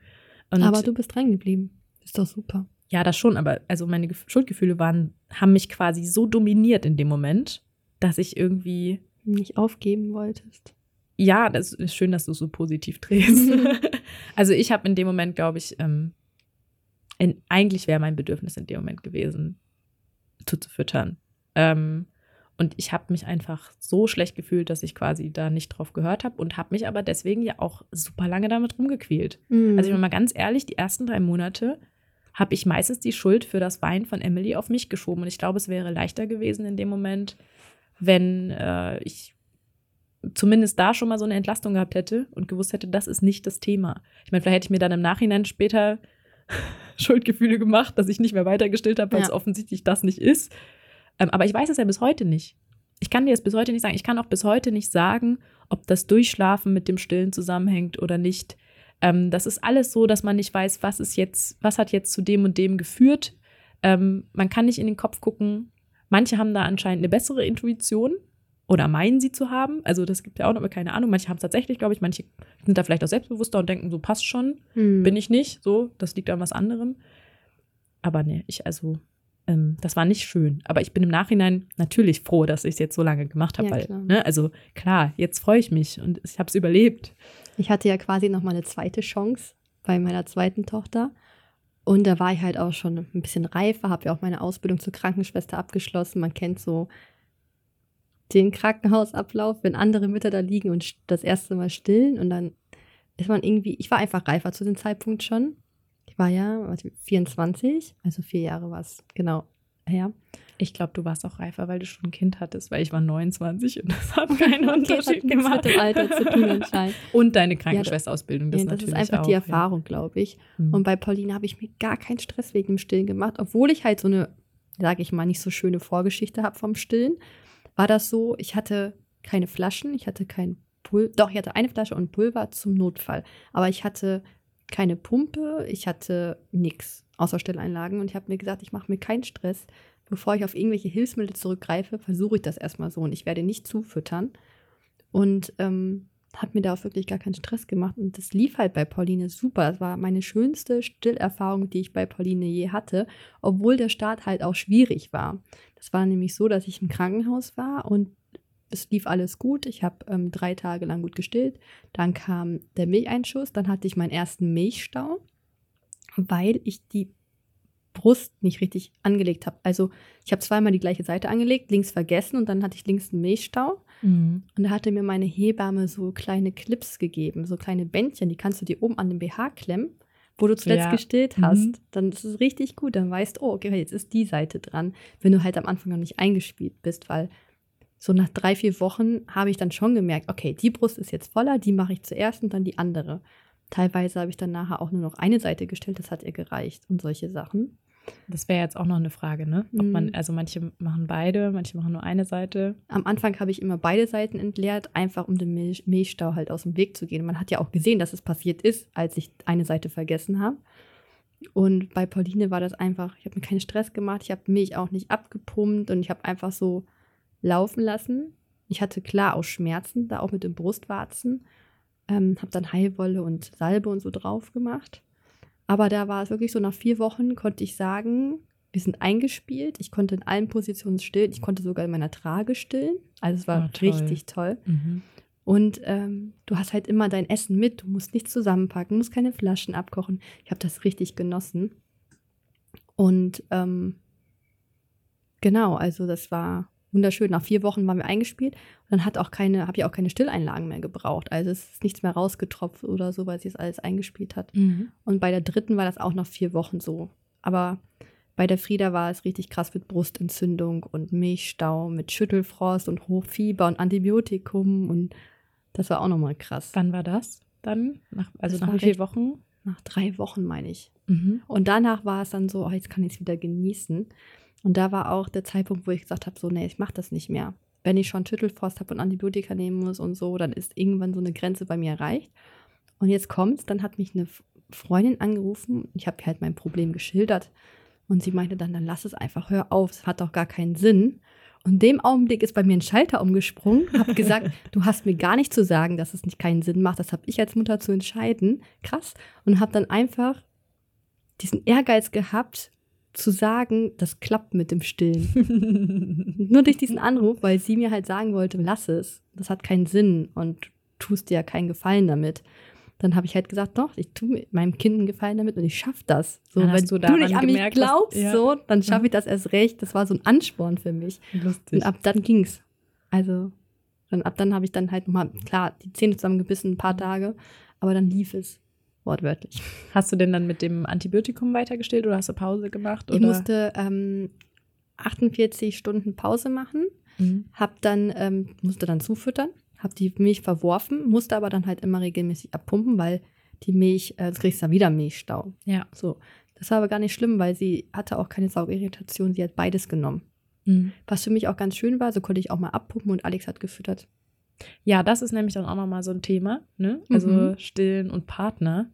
Und Aber du bist dran geblieben. Ist doch super. ja, das schon. Aber also meine Gef- Schuldgefühle waren, haben mich quasi so dominiert in dem Moment, dass ich irgendwie Nicht aufgeben wolltest. Ja, das ist schön, dass du so positiv drehst. also ich habe in dem Moment, glaube ich, ähm, in, eigentlich wäre mein Bedürfnis in dem Moment gewesen, zuzufüttern. Ähm, Und ich habe mich einfach so schlecht gefühlt, dass ich quasi da nicht drauf gehört habe und habe mich aber deswegen ja auch super lange damit rumgequält. Mhm. Also ich bin mal ganz ehrlich, die ersten drei Monate habe ich meistens die Schuld für das Weinen von Emily auf mich geschoben. Und ich glaube, es wäre leichter gewesen in dem Moment, wenn äh, ich zumindest da schon mal so eine Entlastung gehabt hätte und gewusst hätte, das ist nicht das Thema. Ich meine, vielleicht hätte ich mir dann im Nachhinein später Schuldgefühle gemacht, dass ich nicht mehr weitergestillt habe, weil es Ja. offensichtlich das nicht ist. Ähm, aber ich weiß es ja bis heute nicht. Ich kann dir es bis heute nicht sagen. Ich kann auch bis heute nicht sagen, ob das Durchschlafen mit dem Stillen zusammenhängt oder nicht. Ähm, das ist alles so, dass man nicht weiß, was ist jetzt, was hat jetzt zu dem und dem geführt. Ähm, man kann nicht in den Kopf gucken. Manche haben da anscheinend eine bessere Intuition oder meinen sie zu haben. Also das gibt ja auch noch, keine Ahnung. Manche haben es tatsächlich, glaube ich. Manche sind da vielleicht auch selbstbewusster und denken, so passt schon. Mhm. Bin ich nicht. So, das liegt an was anderem. Aber nee, ich, also, ähm, das war nicht schön. Aber ich bin im Nachhinein natürlich froh, dass ich es jetzt so lange gemacht habe. Ja, weil, klar. ne, also klar, jetzt freue ich mich und ich habe es überlebt. Ich hatte ja quasi noch mal eine zweite Chance bei meiner zweiten Tochter. Und da war ich halt auch schon ein bisschen reifer, habe ja auch meine Ausbildung zur Krankenschwester abgeschlossen. Man kennt so den Krankenhausablauf, wenn andere Mütter da liegen und das erste Mal stillen. Und dann ist man irgendwie, ich war einfach reifer zu dem Zeitpunkt schon. Ich war ja warte, 24, also vier Jahre war es genau her. Ich glaube, du warst auch reifer, weil du schon ein Kind hattest, weil ich war 29 und das hat keinen Okay, Unterschied hat gemacht. mit dem Alter zu tun anscheinend. Und deine Krankenschwesterausbildung, das, Ja, das natürlich ist einfach auch, die Erfahrung, glaube ich. Ja. Mhm. Und bei Pauline habe ich mir gar keinen Stress wegen dem Stillen gemacht, obwohl ich halt so eine, sage ich mal, nicht so schöne Vorgeschichte habe vom Stillen. War das so, ich hatte keine Flaschen, ich hatte kein Pulver, doch, ich hatte eine Flasche und Pulver zum Notfall. Aber ich hatte keine Pumpe, ich hatte nichts außer Stilleinlagen und ich habe mir gesagt, ich mache mir keinen Stress. Bevor ich auf irgendwelche Hilfsmittel zurückgreife, versuche ich das erstmal so und ich werde nicht zufüttern. Und ähm, habe mir da auch wirklich gar keinen Stress gemacht. Und das lief halt bei Pauline super. Das war meine schönste Stillerfahrung, die ich bei Pauline je hatte, obwohl der Start halt auch schwierig war. Das war nämlich so, dass ich im Krankenhaus war und es lief alles gut. Ich habe ähm, drei Tage lang gut gestillt. Dann kam der Milcheinschuss. Dann hatte ich meinen ersten Milchstau, weil ich die Brust nicht richtig angelegt habe. Also ich habe zweimal die gleiche Seite angelegt, links vergessen und dann hatte ich links einen Milchstau. Mhm. Und da hatte mir meine Hebamme so kleine Clips gegeben, so kleine Bändchen, die kannst du dir oben an den BH klemmen, wo du zuletzt Ja. gestillt Mhm. hast. Dann ist es richtig gut, dann weißt du, oh, okay, jetzt ist die Seite dran, wenn du halt am Anfang noch nicht eingespielt bist, weil so nach drei, vier Wochen habe ich dann schon gemerkt, okay, die Brust ist jetzt voller, die mache ich zuerst und dann die andere. Teilweise habe ich dann nachher auch nur noch eine Seite gestillt, das hat ihr gereicht und solche Sachen. Das wäre jetzt auch noch eine Frage, ne? Ob Mhm. man, also manche machen beide, manche machen nur eine Seite. Am Anfang habe ich immer beide Seiten entleert, einfach um den Milch Milchstau halt aus dem Weg zu gehen. Man hat ja auch gesehen, dass es passiert ist, als ich eine Seite vergessen habe. Und bei Pauline war das einfach, ich habe mir keinen Stress gemacht, ich habe Milch auch nicht abgepumpt und ich habe einfach so laufen lassen. Ich hatte klar auch Schmerzen, da auch mit den Brustwarzen. Ähm, habe dann Heilwolle und Salbe und so drauf gemacht. Aber da war es wirklich so, nach vier Wochen konnte ich sagen, wir sind eingespielt. Ich konnte in allen Positionen stillen. Ich konnte sogar in meiner Trage stillen. Also es war Ah, toll. richtig toll. Mhm. Und ähm, du hast halt immer dein Essen mit. Du musst nichts zusammenpacken, musst keine Flaschen abkochen. Ich habe das richtig genossen. Und ähm, genau, also das war wunderschön. Nach vier Wochen waren wir eingespielt und dann hat auch keine, habe ich auch keine Stilleinlagen mehr gebraucht. Also es ist nichts mehr rausgetropft oder so, weil sie es alles eingespielt hat. Mhm. Und bei der dritten war das auch nach vier Wochen so. Aber bei der Frieda war es richtig krass mit Brustentzündung und Milchstau, mit Schüttelfrost und Hochfieber und Antibiotikum. Und das war auch nochmal krass. Wann war das dann? Nach, also Das nach wie vielen Wochen? Nach drei Wochen, meine ich. Mhm. Und danach war es dann so, oh, jetzt kann ich es wieder genießen. Und da war auch der Zeitpunkt, wo ich gesagt habe, so, nee, ich mache das nicht mehr. Wenn ich schon Schüttelfrost habe und Antibiotika nehmen muss und so, dann ist irgendwann so eine Grenze bei mir erreicht. Und jetzt kommt's, dann hat mich eine Freundin angerufen. Ich habe ihr halt mein Problem geschildert. Und sie meinte dann, dann lass es einfach, hör auf, es hat doch gar keinen Sinn. Und in dem Augenblick ist bei mir ein Schalter umgesprungen, habe gesagt, du hast mir gar nicht zu sagen, dass es nicht keinen Sinn macht. Das habe ich als Mutter zu entscheiden. Krass. Und habe dann einfach diesen Ehrgeiz gehabt, zu sagen, das klappt mit dem Stillen. Nur durch diesen Anruf, weil sie mir halt sagen wollte, lass es. Das hat keinen Sinn und tust dir ja keinen Gefallen damit. dann habe ich halt gesagt, doch, ich tue meinem Kind einen Gefallen damit und ich schaffe das. So, wenn du du, nicht an mich gemerkt, glaubst, ja. so, dann schaffe Mhm. ich das erst recht. Das war so ein Ansporn für mich. Lustig. Und ab dann ging's. Also, dann, ab dann habe ich dann halt nochmal, klar, die Zähne zusammengebissen, ein paar Tage, aber dann lief es. Wortwörtlich. Hast du denn dann mit dem Antibiotikum weitergestillt oder hast du Pause gemacht? Ich oder? musste ähm, 48 Stunden Pause machen, Mhm. hab dann, ähm, musste dann zufüttern, hab die Milch verworfen, musste aber dann halt immer regelmäßig abpumpen, weil die Milch, äh, du kriegst dann wieder Milchstau. Ja. So. Das war aber gar nicht schlimm, weil sie hatte auch keine Saugirritation, sie hat beides genommen. Mhm. Was für mich auch ganz schön war, so konnte ich auch mal abpumpen und Alex hat gefüttert. Ja, das ist nämlich dann auch nochmal so ein Thema, ne? Also Mhm. Stillen und Partner.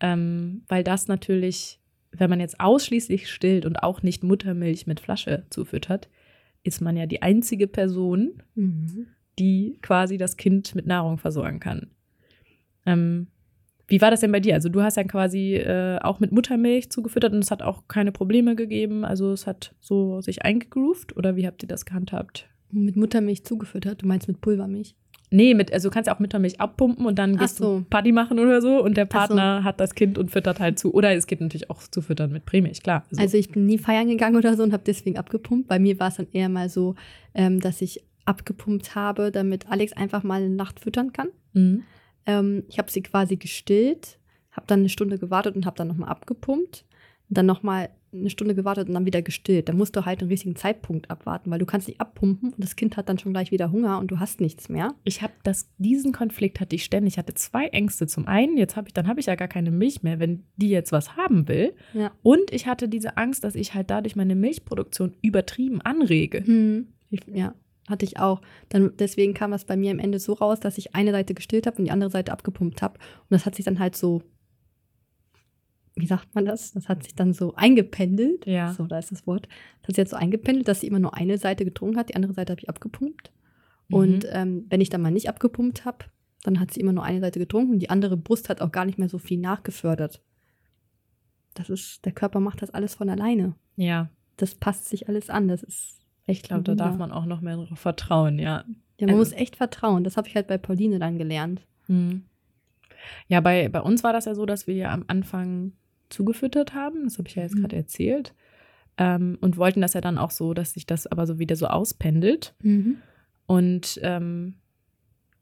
Ähm, weil das natürlich, wenn man jetzt ausschließlich stillt und auch nicht Muttermilch mit Flasche zufüttert, ist man ja die einzige Person, die quasi das Kind mit Nahrung versorgen kann. Ähm, wie war das denn bei dir? Also du hast ja quasi äh, auch mit Muttermilch zugefüttert und es hat auch keine Probleme gegeben. Also es hat so sich eingegroovt oder wie habt ihr das gehandhabt? Mit Muttermilch zugefüttert, du meinst mit Pulvermilch? Nee, mit, also du kannst ja auch Muttermilch abpumpen und dann gehst so. du Party machen oder so und der Ach so. Partner hat das Kind und füttert halt zu. Oder es geht natürlich auch zu füttern mit Prämilch, klar. Also, Also ich bin nie feiern gegangen oder so und habe deswegen abgepumpt. Bei mir war es dann eher mal so, ähm, dass ich abgepumpt habe, damit Alex einfach mal eine Nacht füttern kann. mhm. Ähm, ich habe sie quasi gestillt, habe dann eine Stunde gewartet und habe dann nochmal abgepumpt. Und dann nochmal eine Stunde gewartet und dann wieder gestillt. Da musst du halt den richtigen Zeitpunkt abwarten, weil du kannst nicht abpumpen und das Kind hat dann schon gleich wieder Hunger und du hast nichts mehr. Ich habe das, diesen Konflikt hatte ich ständig. Ich hatte zwei Ängste. Zum einen, jetzt habe ich, dann habe ich ja gar keine Milch mehr, wenn die jetzt was haben will. Ja. Und ich hatte diese Angst, dass ich halt dadurch meine Milchproduktion übertrieben anrege. Hm. Ich, ja, hatte ich auch. Dann, deswegen kam das bei mir am Ende so raus, dass ich eine Seite gestillt habe und die andere Seite abgepumpt habe. Und das hat sich dann halt so, wie sagt man das? Das hat sich dann so eingependelt. Ja. So, da ist das Wort. Das hat sich jetzt so eingependelt, dass sie immer nur eine Seite getrunken hat, die andere Seite habe ich abgepumpt. Mhm. Und ähm, wenn ich dann mal nicht abgepumpt habe, dann hat sie immer nur eine Seite getrunken und die andere Brust hat auch gar nicht mehr so viel nachgefördert. Das ist, der Körper macht das alles von alleine. Ja, Das passt sich alles an. Das ist echt ich glaube, da darf man auch noch mehr drauf vertrauen, ja. Ja, man Also- muss echt vertrauen. Das habe ich halt bei Pauline dann gelernt. Mhm. Ja, bei, bei uns war das ja so, dass wir ja am Anfang zugefüttert haben. Das habe ich ja jetzt Mhm. gerade erzählt. Ähm, und wollten das ja dann auch so, dass sich das aber so wieder so auspendelt. Und ähm,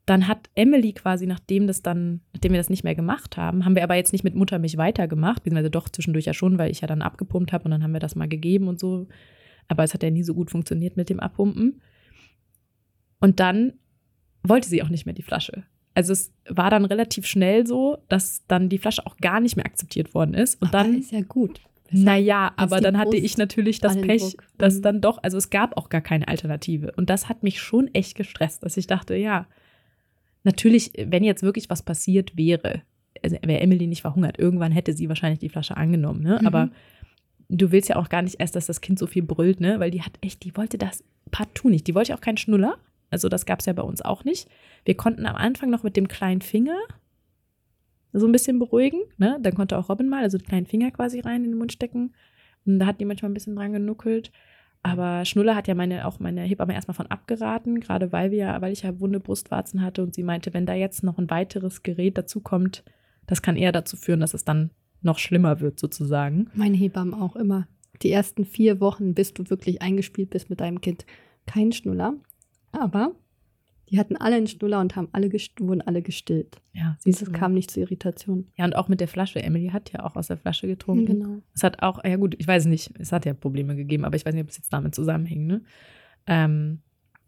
dann hat Emily quasi, nachdem das dann, nachdem wir das nicht mehr gemacht haben, haben wir aber jetzt nicht mit Muttermilch weitergemacht, beziehungsweise doch zwischendurch ja schon, weil ich ja dann abgepumpt habe und dann haben wir das mal gegeben und so. Aber es hat ja nie so gut funktioniert mit dem Abpumpen. Und dann wollte sie auch nicht mehr die Flasche. Also es war dann relativ schnell so, dass dann die Flasche auch gar nicht mehr akzeptiert worden ist. Und Aber dann ist ja gut. naja, aber dann hatte ich natürlich das Pech, Druck. dass Mhm. dann doch, also es gab auch gar keine Alternative. Und das hat mich schon echt gestresst, dass ich dachte, ja, natürlich, wenn jetzt wirklich was passiert wäre, also wäre Emily nicht verhungert, irgendwann hätte sie wahrscheinlich die Flasche angenommen, ne? Mhm. Aber du willst ja auch gar nicht erst, dass das Kind so viel brüllt, ne? Weil die hat echt, die wollte das partout nicht. Die wollte auch keinen Schnuller. Also das gab es ja bei uns auch nicht. Wir konnten am Anfang noch mit dem kleinen Finger so ein bisschen beruhigen, ne? Dann konnte auch Robin mal, also den kleinen Finger quasi rein in den Mund stecken. Und da hat die manchmal ein bisschen dran genuckelt. Aber Schnuller hat ja meine, auch meine Hebamme erstmal von abgeraten, gerade weil wir, weil ich ja wunde Brustwarzen hatte und sie meinte, wenn da jetzt noch ein weiteres Gerät dazukommt, das kann eher dazu führen, dass es dann noch schlimmer wird, sozusagen. Meine Hebammen auch immer. Die ersten vier Wochen, bis du wirklich eingespielt bist mit deinem Kind, kein Schnuller. Aber die hatten alle einen Schnuller und haben alle wurden alle gestillt. Ja, Siehst du, es kam nicht zu Irritation. Ja, und auch mit der Flasche. Emily hat ja auch aus der Flasche getrunken. Genau. Es hat auch, ja gut, ich weiß nicht, es hat ja Probleme gegeben, aber ich weiß nicht, ob es jetzt damit zusammenhängt. Ne? Ähm,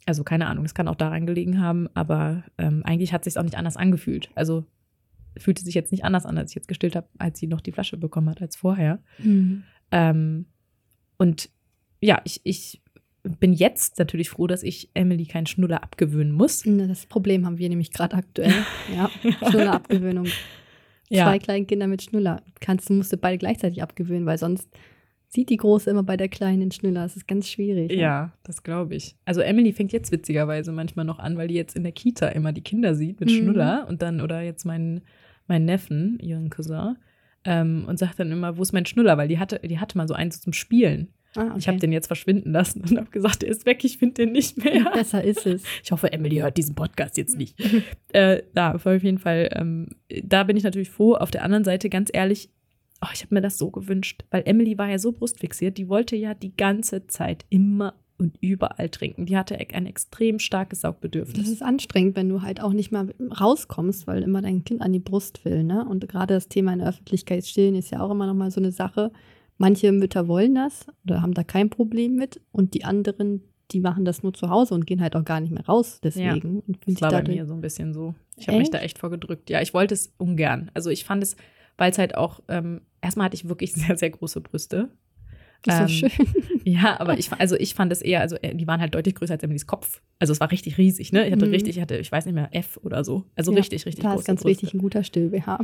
also keine Ahnung, es kann auch daran gelegen haben, aber ähm, eigentlich hat es sich auch nicht anders angefühlt. Also fühlte sich jetzt nicht anders an, als ich jetzt gestillt habe, als sie noch die Flasche bekommen hat als vorher. Ähm, und ja, ich, ich bin jetzt natürlich froh, dass ich Emily keinen Schnuller abgewöhnen muss. Das Problem haben wir nämlich gerade aktuell. Ja, Schnullerabgewöhnung. Zwei kleine Kinder mit Schnuller. Kannst, du musst du beide gleichzeitig abgewöhnen, weil sonst sieht die Große immer bei der Kleinen den Schnuller. Das ist ganz schwierig. ne? Ja, das glaube ich. Also Emily fängt jetzt witzigerweise manchmal noch an, weil die jetzt in der Kita immer die Kinder sieht mit Mhm. Schnuller und dann, oder jetzt meinen mein Neffen, ihren Cousin, ähm, und sagt dann immer, wo ist mein Schnuller? Weil die hatte, die hatte mal so eins zum Spielen. Ah, Ich habe den jetzt verschwinden lassen und habe gesagt, der ist weg, ich finde den nicht mehr. Besser ist es. Ich hoffe, Emily hört diesen Podcast jetzt nicht. äh, ja, auf jeden Fall, ähm, da bin ich natürlich froh. Auf der anderen Seite, ganz ehrlich, oh, ich habe mir das so gewünscht, weil Emily war ja so brustfixiert, die wollte ja die ganze Zeit immer und überall trinken. Die hatte ein extrem starkes Das Saugbedürfnis. ist anstrengend, wenn du halt auch nicht mal rauskommst, weil immer dein Kind an die Brust will, ne? Und gerade das Thema in der Öffentlichkeit stillen ist ja auch immer noch mal so eine Sache. Manche Mütter wollen das oder haben da kein Problem mit und die anderen, die machen das nur zu Hause und gehen halt auch gar nicht mehr raus deswegen. Und fühlen Das war bei mir so ein bisschen so. Ich habe mich da echt vorgedrückt. Ja, ich wollte es ungern. Also ich fand es, weil es halt auch, ähm, erstmal hatte ich wirklich sehr, sehr große Brüste. Das ist so Ähm, schön. Ja, aber ich, also ich fand es eher, also äh, die waren halt deutlich größer als Emilys Kopf. Also es war richtig riesig, ne? Ich hatte Mhm. richtig, ich hatte, ich weiß nicht mehr, F oder so. Also Ja, richtig, richtig Da große ist ganz Brüste. wichtig, ein guter Still-BH.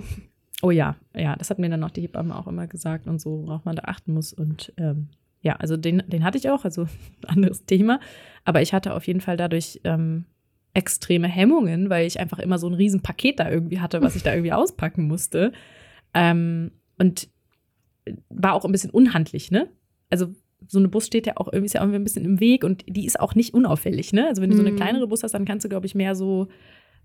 Oh ja, ja, das hat mir dann noch die Hebamme auch immer gesagt und so, worauf man da achten muss. Und ähm, ja, also den, den hatte ich auch, also anderes Thema. Aber ich hatte auf jeden Fall dadurch ähm, extreme Hemmungen, weil ich einfach immer so ein riesen Paket da irgendwie hatte, was ich da irgendwie auspacken musste. Ähm, und war auch ein bisschen unhandlich, ne? Also so eine Bus steht ja auch irgendwie, ist ja irgendwie ein bisschen im Weg und die ist auch nicht unauffällig, ne? Also wenn du so eine Mhm. kleinere Bus hast, dann kannst du, glaube ich, mehr so,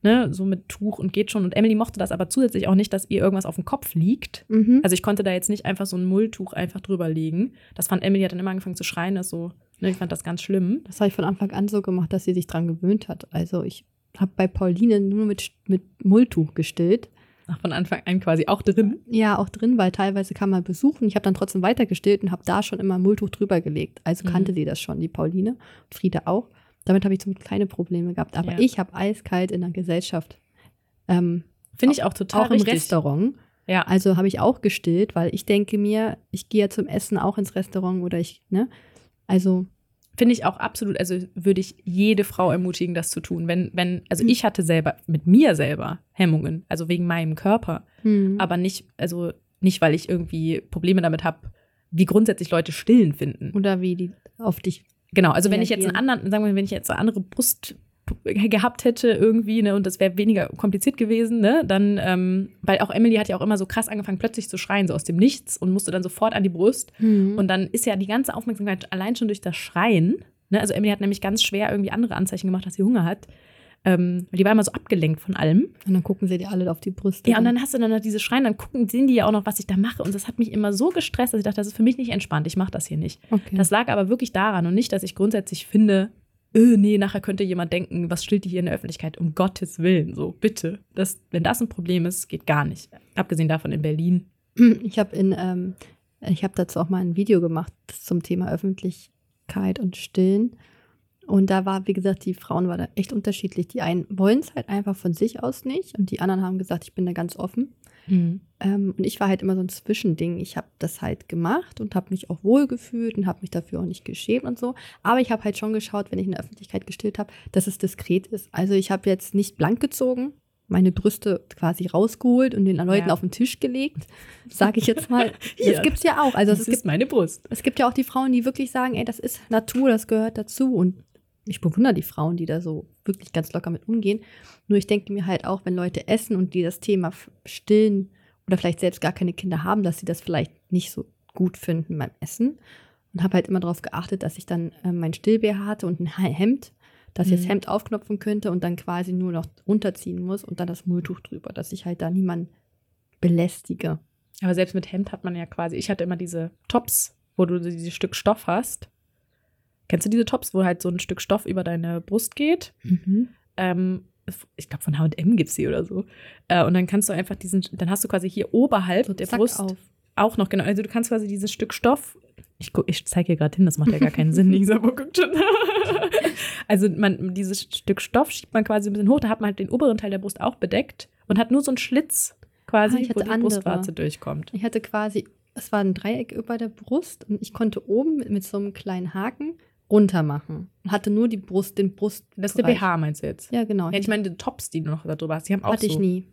ne, so mit Tuch und geht schon. Und Emily mochte das aber zusätzlich auch nicht, dass ihr irgendwas auf dem Kopf liegt. Mhm. Also ich konnte da jetzt nicht einfach so ein Mulltuch einfach drüber legen. Das fand Emily hat dann immer angefangen zu schreien, das so, ne, ich fand das ganz schlimm. Das habe ich von Anfang an so gemacht, dass sie sich dran gewöhnt hat. Also ich habe bei Pauline nur mit, mit Mulltuch gestillt. Ach, von Anfang an quasi auch drin. Ja, auch drin, weil teilweise kam man besuchen. Ich habe dann trotzdem weitergestillt und habe da schon immer Mulltuch drüber gelegt. Also Mhm. kannte sie das schon, die Pauline. Und Frieda auch. Damit habe ich zum Glück keine Probleme gehabt. Aber Ja. ich habe eiskalt in der Gesellschaft. Ähm, Finde ich auch total auch im richtig. Restaurant. Ja, Also habe ich auch gestillt, weil ich denke mir, ich gehe ja zum Essen auch ins Restaurant oder ich, ne? Also, finde ich auch absolut, also würde ich jede Frau ermutigen, das zu tun. Wenn, wenn, also Mhm. ich hatte selber, mit mir selber Hemmungen, also wegen meinem Körper. hm. Aber nicht, also nicht, weil ich irgendwie Probleme damit habe, wie grundsätzlich Leute stillen finden. oder wie die auf dich. Genau, also wenn ich jetzt einen anderen, sagen wir, wenn ich jetzt eine andere Brust gehabt hätte irgendwie, ne, und das wäre weniger kompliziert gewesen, ne, dann, ähm, weil auch Emily hat ja auch immer so krass angefangen, plötzlich zu schreien, so aus dem Nichts und musste dann sofort an die Brust. Und Und dann ist ja die ganze Aufmerksamkeit allein schon durch das Schreien, ne, also Emily hat nämlich ganz schwer irgendwie andere Anzeichen gemacht, dass sie Hunger hat, ähm, die war immer so abgelenkt von allem. dann gucken sie dir alle auf die Brüste. Ja, und dann hast du dann noch diese Schreien, dann gucken, sehen die ja auch noch, was ich da mache. Und das hat mich immer so gestresst, dass ich dachte, das ist für mich nicht entspannt, ich mache das hier nicht. okay. Das lag aber wirklich daran und nicht, dass ich grundsätzlich finde, äh, nee, nachher könnte jemand denken, was stillt die hier in der Öffentlichkeit? Um Gottes Willen, so, bitte. Das, wenn das ein Problem ist, geht gar nicht. Abgesehen davon in Berlin. Ich habe in, ähm, ich habe dazu auch mal ein Video gemacht zum Thema Öffentlichkeit und Stillen. Und da war, wie gesagt, die Frauen waren da echt unterschiedlich. Die einen wollen es halt einfach von sich aus nicht und die anderen haben gesagt, ich bin da ganz offen. Ähm, und ich war halt immer so ein Zwischending. Ich habe das halt gemacht und habe mich auch wohl gefühlt und habe mich dafür auch nicht geschämt und so. Aber ich habe halt schon geschaut, wenn ich in der Öffentlichkeit gestillt habe, dass es diskret ist. Also ich habe jetzt nicht blank gezogen, meine Brüste quasi rausgeholt und den Leuten Ja. auf den Tisch gelegt, sage ich jetzt mal. Hier. Das gibt's ja auch. Also das es ist gibt, meine Brust. es gibt ja auch die Frauen, die wirklich sagen, ey, das ist Natur, das gehört dazu. Und ich bewundere die Frauen, die da so wirklich ganz locker mit umgehen. Nur ich denke mir halt auch, wenn Leute essen und die das Thema stillen oder vielleicht selbst gar keine Kinder haben, dass sie das vielleicht nicht so gut finden beim Essen. Und habe halt immer darauf geachtet, dass ich dann äh, mein Stillbär hatte und ein Hemd, dass ich das Mhm. Hemd aufknopfen könnte und dann quasi nur noch runterziehen muss und dann das Mulltuch drüber, dass ich halt da niemanden belästige. Aber selbst mit Hemd hat man ja quasi, ich hatte immer diese Tops, wo du dieses Stück Stoff hast. Kennst du diese Tops, wo halt so ein Stück Stoff über deine Brust geht? Ähm, ich glaube, von HM gibt es die oder so. Äh, und dann kannst du einfach diesen, dann hast du quasi hier oberhalb So, der zack, Brust auf. auch noch, genau. Also du kannst quasi dieses Stück Stoff. Ich, ich zeige hier gerade hin, das macht ja gar keinen Sinn. Guckt schon? also man, dieses Stück Stoff schiebt man quasi ein bisschen hoch, da hat man halt den oberen Teil der Brust auch bedeckt und hat nur so einen Schlitz quasi, Ah, wo die andere. Brustwarze durchkommt. Ich hatte quasi, es war ein Dreieck über der Brust und ich konnte oben mit, mit so einem kleinen Haken runter machen. Hatte nur die Brust, den Brust. Das ist der BH, meinst du jetzt? Ja, genau. Ja, ich meine, die Tops, die du noch da drüber hast, die haben auch hatte so. ich nie.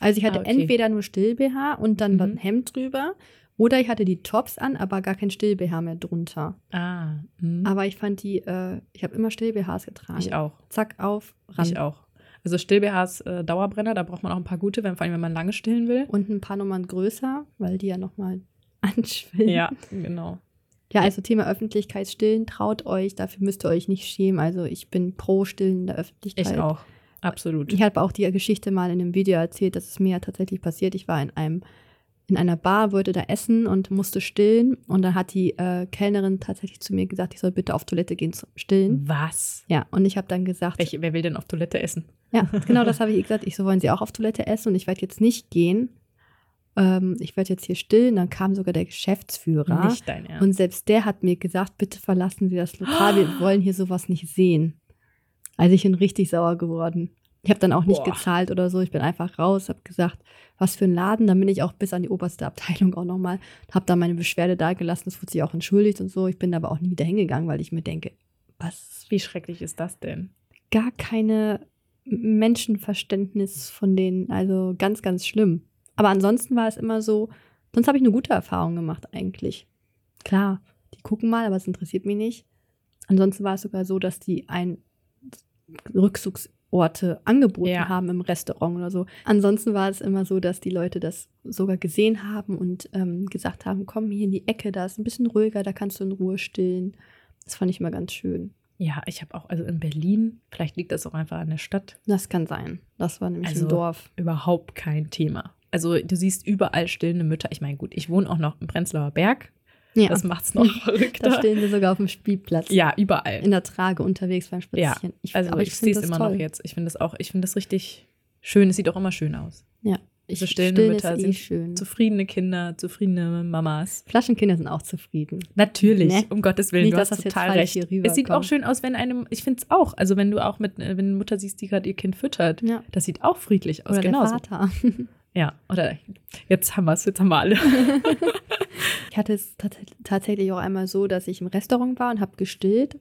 Also ich hatte Ah, okay. entweder nur Still-BH und dann Mhm. ein Hemd drüber. Oder ich hatte die Tops an, aber gar kein Still-BH mehr drunter. Ah, hm. Aber ich fand die, äh, ich habe immer Still-BHs getragen. ich auch. Zack, auf, ran. Ich auch. Also Still-BHs äh, Dauerbrenner, da braucht man auch ein paar gute, wenn, vor allem wenn man lange stillen will. Und ein paar Nummern größer, weil die ja nochmal anschwillen. Ja, genau. Ja, also Thema Öffentlichkeit stillen, traut euch, dafür müsst ihr euch nicht schämen. Also ich bin pro Stillen in der Öffentlichkeit. Ich auch. Absolut. Ich habe auch die Geschichte mal in einem Video erzählt, dass es mir ja tatsächlich passiert. Ich war in einem in einer Bar, wollte da essen und musste stillen. Und dann hat die äh, Kellnerin tatsächlich zu mir gesagt, ich soll bitte auf Toilette gehen zum Stillen. Was? Ja, und ich habe dann gesagt. Welche, wer will denn auf Toilette essen? Ja, genau das habe ich gesagt. Ich so, wollen Sie auch auf Toilette essen? Und ich werde jetzt nicht gehen. Ähm, ich werde jetzt hier stillen. Dann kam sogar der Geschäftsführer. Nicht dein Ernst. Und selbst der hat mir gesagt, bitte verlassen Sie das Lokal. Wir wollen hier sowas nicht sehen. Also ich bin richtig sauer geworden. Ich habe dann auch nicht Boah. gezahlt oder so. Ich bin einfach raus, habe gesagt, was für ein Laden. Dann bin ich auch bis an die oberste Abteilung auch nochmal, habe da meine Beschwerde dagelassen. Das wurde sich auch entschuldigt und so. Ich bin aber auch nie wieder hingegangen, weil ich mir denke, was? Wie schrecklich ist das denn? Gar keine Menschenverständnis von denen. Also ganz, ganz schlimm. Aber ansonsten war es immer so, sonst habe ich eine gute Erfahrung gemacht eigentlich. Klar, die gucken mal, aber es interessiert mich nicht. Ansonsten war es sogar so, dass die ein Rückzugsorte angeboten Ja. haben im Restaurant oder so. Ansonsten war es immer so, dass die Leute das sogar gesehen haben und ähm, gesagt haben, komm hier in die Ecke, da ist ein bisschen ruhiger, da kannst du in Ruhe stillen. Das fand ich immer ganz schön. Ja, ich habe auch, also in Berlin, vielleicht liegt das auch einfach an der Stadt, Das kann sein. Das war nämlich Also- im Dorf. überhaupt kein Thema. Also du siehst überall stillende Mütter. Ich meine, gut, ich wohne auch noch im Prenzlauer Berg. Ja, Das macht's noch da verrückter. stehen wir sogar auf dem Spielplatz. Ja, überall. In der Trage unterwegs beim Ja, Spazieren. Ich, also aber ich, find sehe es immer toll. noch jetzt. Ich finde das auch, ich finde das richtig schön. Es sieht auch immer schön aus. Ja, ich, stillende stillen Mütter eh sind schön. Zufriedene Kinder, zufriedene Mamas. Flaschenkinder sind auch zufrieden. Natürlich, Ne? um Gottes Willen, Nicht, du hast das total recht. Es sieht auch schön aus, wenn einem, ich finde es auch, also wenn du auch mit, wenn eine Mutter siehst, die gerade ihr Kind füttert, Ja. das sieht auch friedlich aus, Oder genauso. der Vater. Ja, oder jetzt haben wir es, jetzt haben wir alle. Ich hatte es tat tatsächlich auch einmal so, dass ich im Restaurant war und habe gestillt.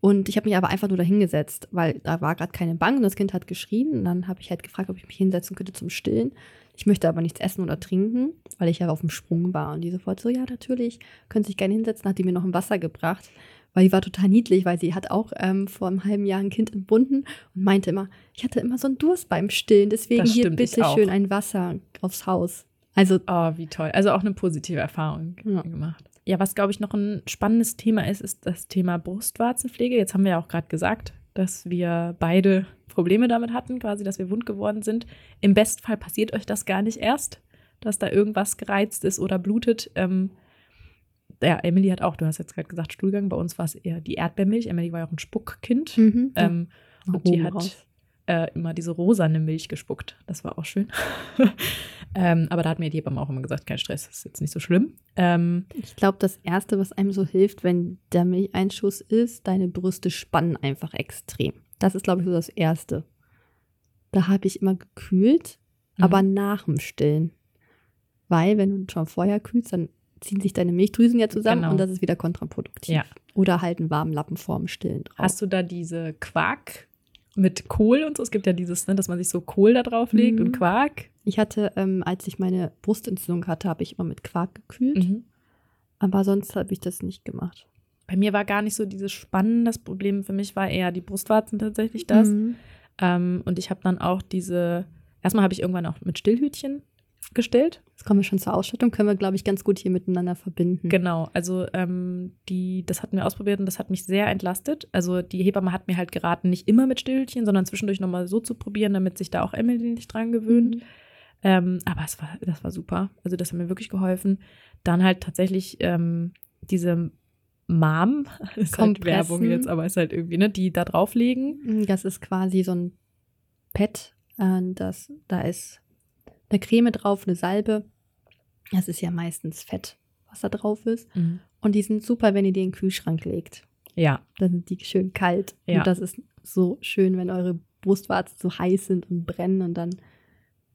Und ich habe mich aber einfach nur da hingesetzt, weil da war gerade keine Bank und das Kind hat geschrien. Und dann habe ich halt gefragt, ob ich mich hinsetzen könnte zum Stillen. Ich möchte aber nichts essen oder trinken, weil ich ja auf dem Sprung war. Und die sofort so, ja, natürlich, können Sie sich gerne hinsetzen. Hat die mir noch ein Wasser gebracht, weil die war total niedlich, weil sie hat auch ähm, vor einem halben Jahr ein Kind entbunden und meinte immer, ich hatte immer so einen Durst beim Stillen. Deswegen Das hier bitte schön ein Wasser aufs Haus. Also, Oh, wie toll. Also auch eine positive Erfahrung Ja. gemacht. Ja, was glaube ich noch ein spannendes Thema ist, ist das Thema Brustwarzenpflege. Jetzt haben wir ja auch gerade gesagt, dass wir beide Probleme damit hatten, quasi, dass wir wund geworden sind. Im Bestfall passiert euch das gar nicht erst, dass da irgendwas gereizt ist oder blutet. Ähm, ja, Emily hat auch, du hast jetzt gerade gesagt, Stuhlgang. Bei uns war es eher die Erdbeermilch. Emily war ja auch ein Spuckkind. mhm, ja. Ähm, und die hat äh, immer diese rosane Milch gespuckt. Das war auch schön. ähm, aber da hat mir die Hebamme auch immer gesagt, kein Stress, das ist jetzt nicht so schlimm. Ähm, Ich glaube, das Erste, was einem so hilft, wenn der Milcheinschuss ist, deine Brüste spannen einfach extrem. Das ist, glaube ich, so das Erste. Da habe ich immer gekühlt, Mhm. aber nach dem Stillen. Weil, wenn du schon vorher kühlst, dann ziehen sich deine Milchdrüsen ja zusammen Genau. und das ist wieder kontraproduktiv. Ja. Oder halt einen warmen Lappen vorm Stillen drauf. hast du da diese Quark mit Kohl und so? Es gibt ja dieses, ne, dass man sich so Kohl da drauf legt Mhm. und Quark. ich hatte, ähm, als ich meine Brustentzündung hatte, habe ich immer mit Quark gekühlt. Mhm. Aber sonst habe ich das nicht gemacht. Bei mir war gar nicht so dieses Spannen. Das Problem für mich war eher die Brustwarzen tatsächlich das. Mhm. Ähm, und ich habe dann auch diese, erstmal habe ich irgendwann auch mit Stillhütchen gestillt. Jetzt kommen wir schon zur Ausstattung. Können wir, glaube ich, ganz gut hier miteinander verbinden. Genau, also ähm, die, das hatten wir ausprobiert und das hat mich sehr entlastet. Also die Hebamme hat mir halt geraten, nicht immer mit Stillchen, sondern zwischendurch nochmal so zu probieren, damit sich da auch Emily nicht dran gewöhnt. Mhm. Ähm, aber es war, das war super. Also das hat mir wirklich geholfen. Dann halt tatsächlich ähm, diese Mom, ist halt Kompressen. Werbung jetzt, aber ist halt irgendwie, ne, die da drauflegen. Das ist quasi so ein Pad. äh, Das, da ist eine Creme drauf, eine Salbe. Das ist ja meistens Fett, was da drauf ist. Und die sind super, wenn ihr die in den Kühlschrank legt. Ja, Dann sind die schön kalt. Ja. Und das ist so schön, wenn eure Brustwarzen so heiß sind und brennen und dann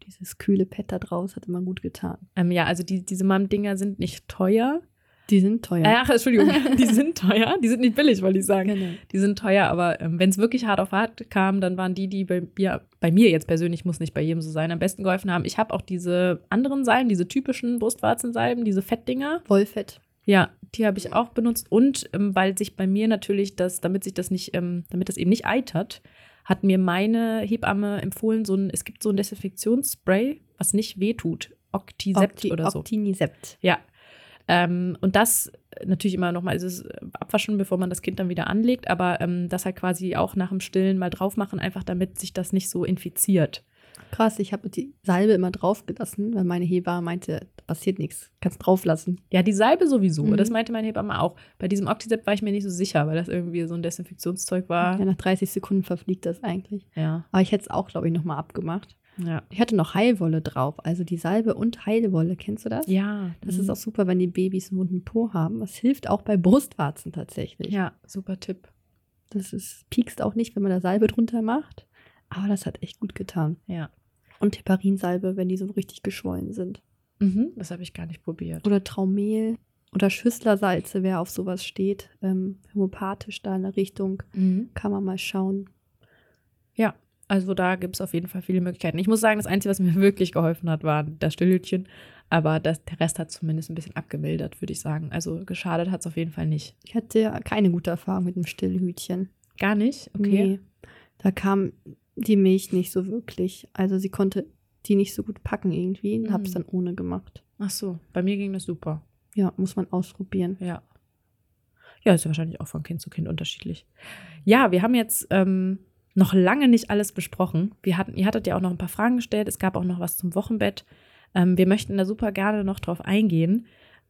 dieses kühle Pad da draus hat immer gut getan. ähm, ja, also die, diese Mom-Dinger sind nicht teuer. Die sind teuer. Ach, Entschuldigung, die sind teuer. Die sind nicht billig, wollte ich sagen. Genau. Die sind teuer, aber ähm, wenn es wirklich hart auf hart kam, dann waren die, die bei mir, bei mir jetzt persönlich, muss nicht bei jedem so sein, am besten geholfen haben. Ich habe auch diese anderen Salben, diese typischen Brustwarzensalben, diese Fettdinger. Wollfett. Ja, die habe ich auch benutzt. Und ähm, weil sich bei mir natürlich das, damit sich das nicht, ähm, damit das eben nicht eitert, hat mir meine Hebamme empfohlen, so ein, es gibt so ein Desinfektionsspray, was nicht wehtut. Octisept Octi- oder so. Octinisept. Ja. Ähm, und das natürlich immer nochmal, ist es abwaschen, bevor man das Kind dann wieder anlegt, aber ähm, das halt quasi auch nach dem Stillen mal drauf machen, einfach damit sich das nicht so infiziert. Krass, ich habe die Salbe immer draufgelassen, weil meine Hebamme meinte, da passiert nichts, kannst drauflassen. Ja, die Salbe sowieso. Mhm. Das meinte meine Hebamme auch. Bei diesem Octisep war ich mir nicht so sicher, weil das irgendwie so ein Desinfektionszeug war. Ja, nach 30 Sekunden verfliegt das eigentlich. Ja. Aber ich hätte es auch, glaube ich, nochmal abgemacht. Ja. Ich hatte noch Heilwolle drauf, also die Salbe und Heilwolle, kennst du das? Ja. Das ist auch super, wenn die Babys einen wunden Po haben. Das hilft auch bei Brustwarzen tatsächlich. Ja, super Tipp. Das ist, piekst auch nicht, wenn man da Salbe drunter macht. Aber das hat echt gut getan. Ja. Und Heparinsalbe, wenn die so richtig geschwollen sind. Mhm, das habe ich gar nicht probiert. Oder Traumehl oder Schüsslersalze, wer auf sowas steht. Ähm, homöopathisch da in der Richtung. Mhm. Kann man mal schauen. Ja, also da gibt es auf jeden Fall viele Möglichkeiten. Ich muss sagen, das Einzige, was mir wirklich geholfen hat, war das Stillhütchen. Aber das, der Rest hat zumindest ein bisschen abgemildert, würde ich sagen. Also geschadet hat es auf jeden Fall nicht. Ich hatte ja keine gute Erfahrung mit dem Stillhütchen. Gar nicht? Okay. Nee, da kam die Milch nicht so wirklich. Also sie konnte die nicht so gut packen irgendwie und habe es Mhm. dann ohne gemacht. Ach so, bei mir ging das super. Ja, muss man ausprobieren. Ja. Ja, ist ja wahrscheinlich auch von Kind zu Kind unterschiedlich. Ja, wir haben jetzt ähm, noch lange nicht alles besprochen. Wir hatten, ihr hattet ja auch noch ein paar Fragen gestellt. Es gab auch noch was zum Wochenbett. Ähm, wir möchten da super gerne noch drauf eingehen.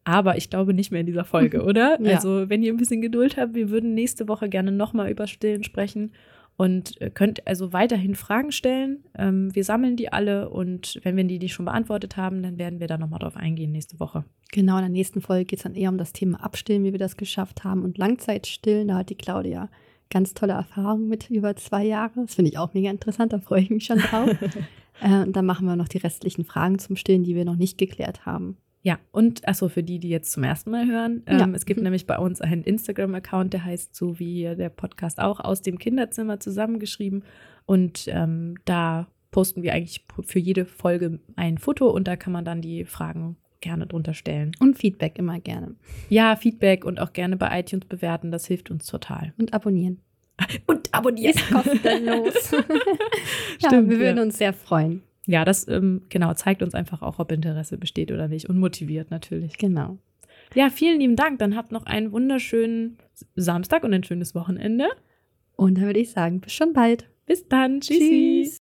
Aber ich glaube nicht mehr in dieser Folge, oder? Ja. Also, wenn ihr ein bisschen Geduld habt, wir würden nächste Woche gerne nochmal über Stillen sprechen und äh, könnt also weiterhin Fragen stellen. Ähm, wir sammeln die alle und wenn wir die, die schon beantwortet haben, dann werden wir da nochmal drauf eingehen nächste Woche. Genau, in der nächsten Folge geht es dann eher um das Thema Abstillen, wie wir das geschafft haben. Und Langzeitstillen, da hat die Claudia ganz tolle Erfahrungen mit über zwei Jahre. Das finde ich auch mega interessant, da freue ich mich schon drauf. äh, und dann machen wir noch die restlichen Fragen zum Stillen, die wir noch nicht geklärt haben. Ja, und achso, für die, die jetzt zum ersten Mal hören, ähm, Ja. es gibt Mhm. nämlich bei uns einen Instagram-Account, der heißt so wie der Podcast auch aus dem Kinderzimmer zusammengeschrieben. Und ähm, da posten wir eigentlich für jede Folge ein Foto und da kann man dann die Fragen gerne drunter stellen. Und Feedback immer gerne. Ja, Feedback und auch gerne bei iTunes bewerten, das hilft uns total. Und abonnieren. Und abonnieren. Ist kostenlos. ja, Stimmt, wir würden ja. uns sehr freuen. Ja, das ähm, genau zeigt uns einfach auch, ob Interesse besteht oder nicht und motiviert natürlich. Genau. Ja, vielen lieben Dank. Dann habt noch einen wunderschönen Samstag und ein schönes Wochenende. Und dann würde ich sagen, bis schon bald. Bis dann. Tschüssi. Tschüss.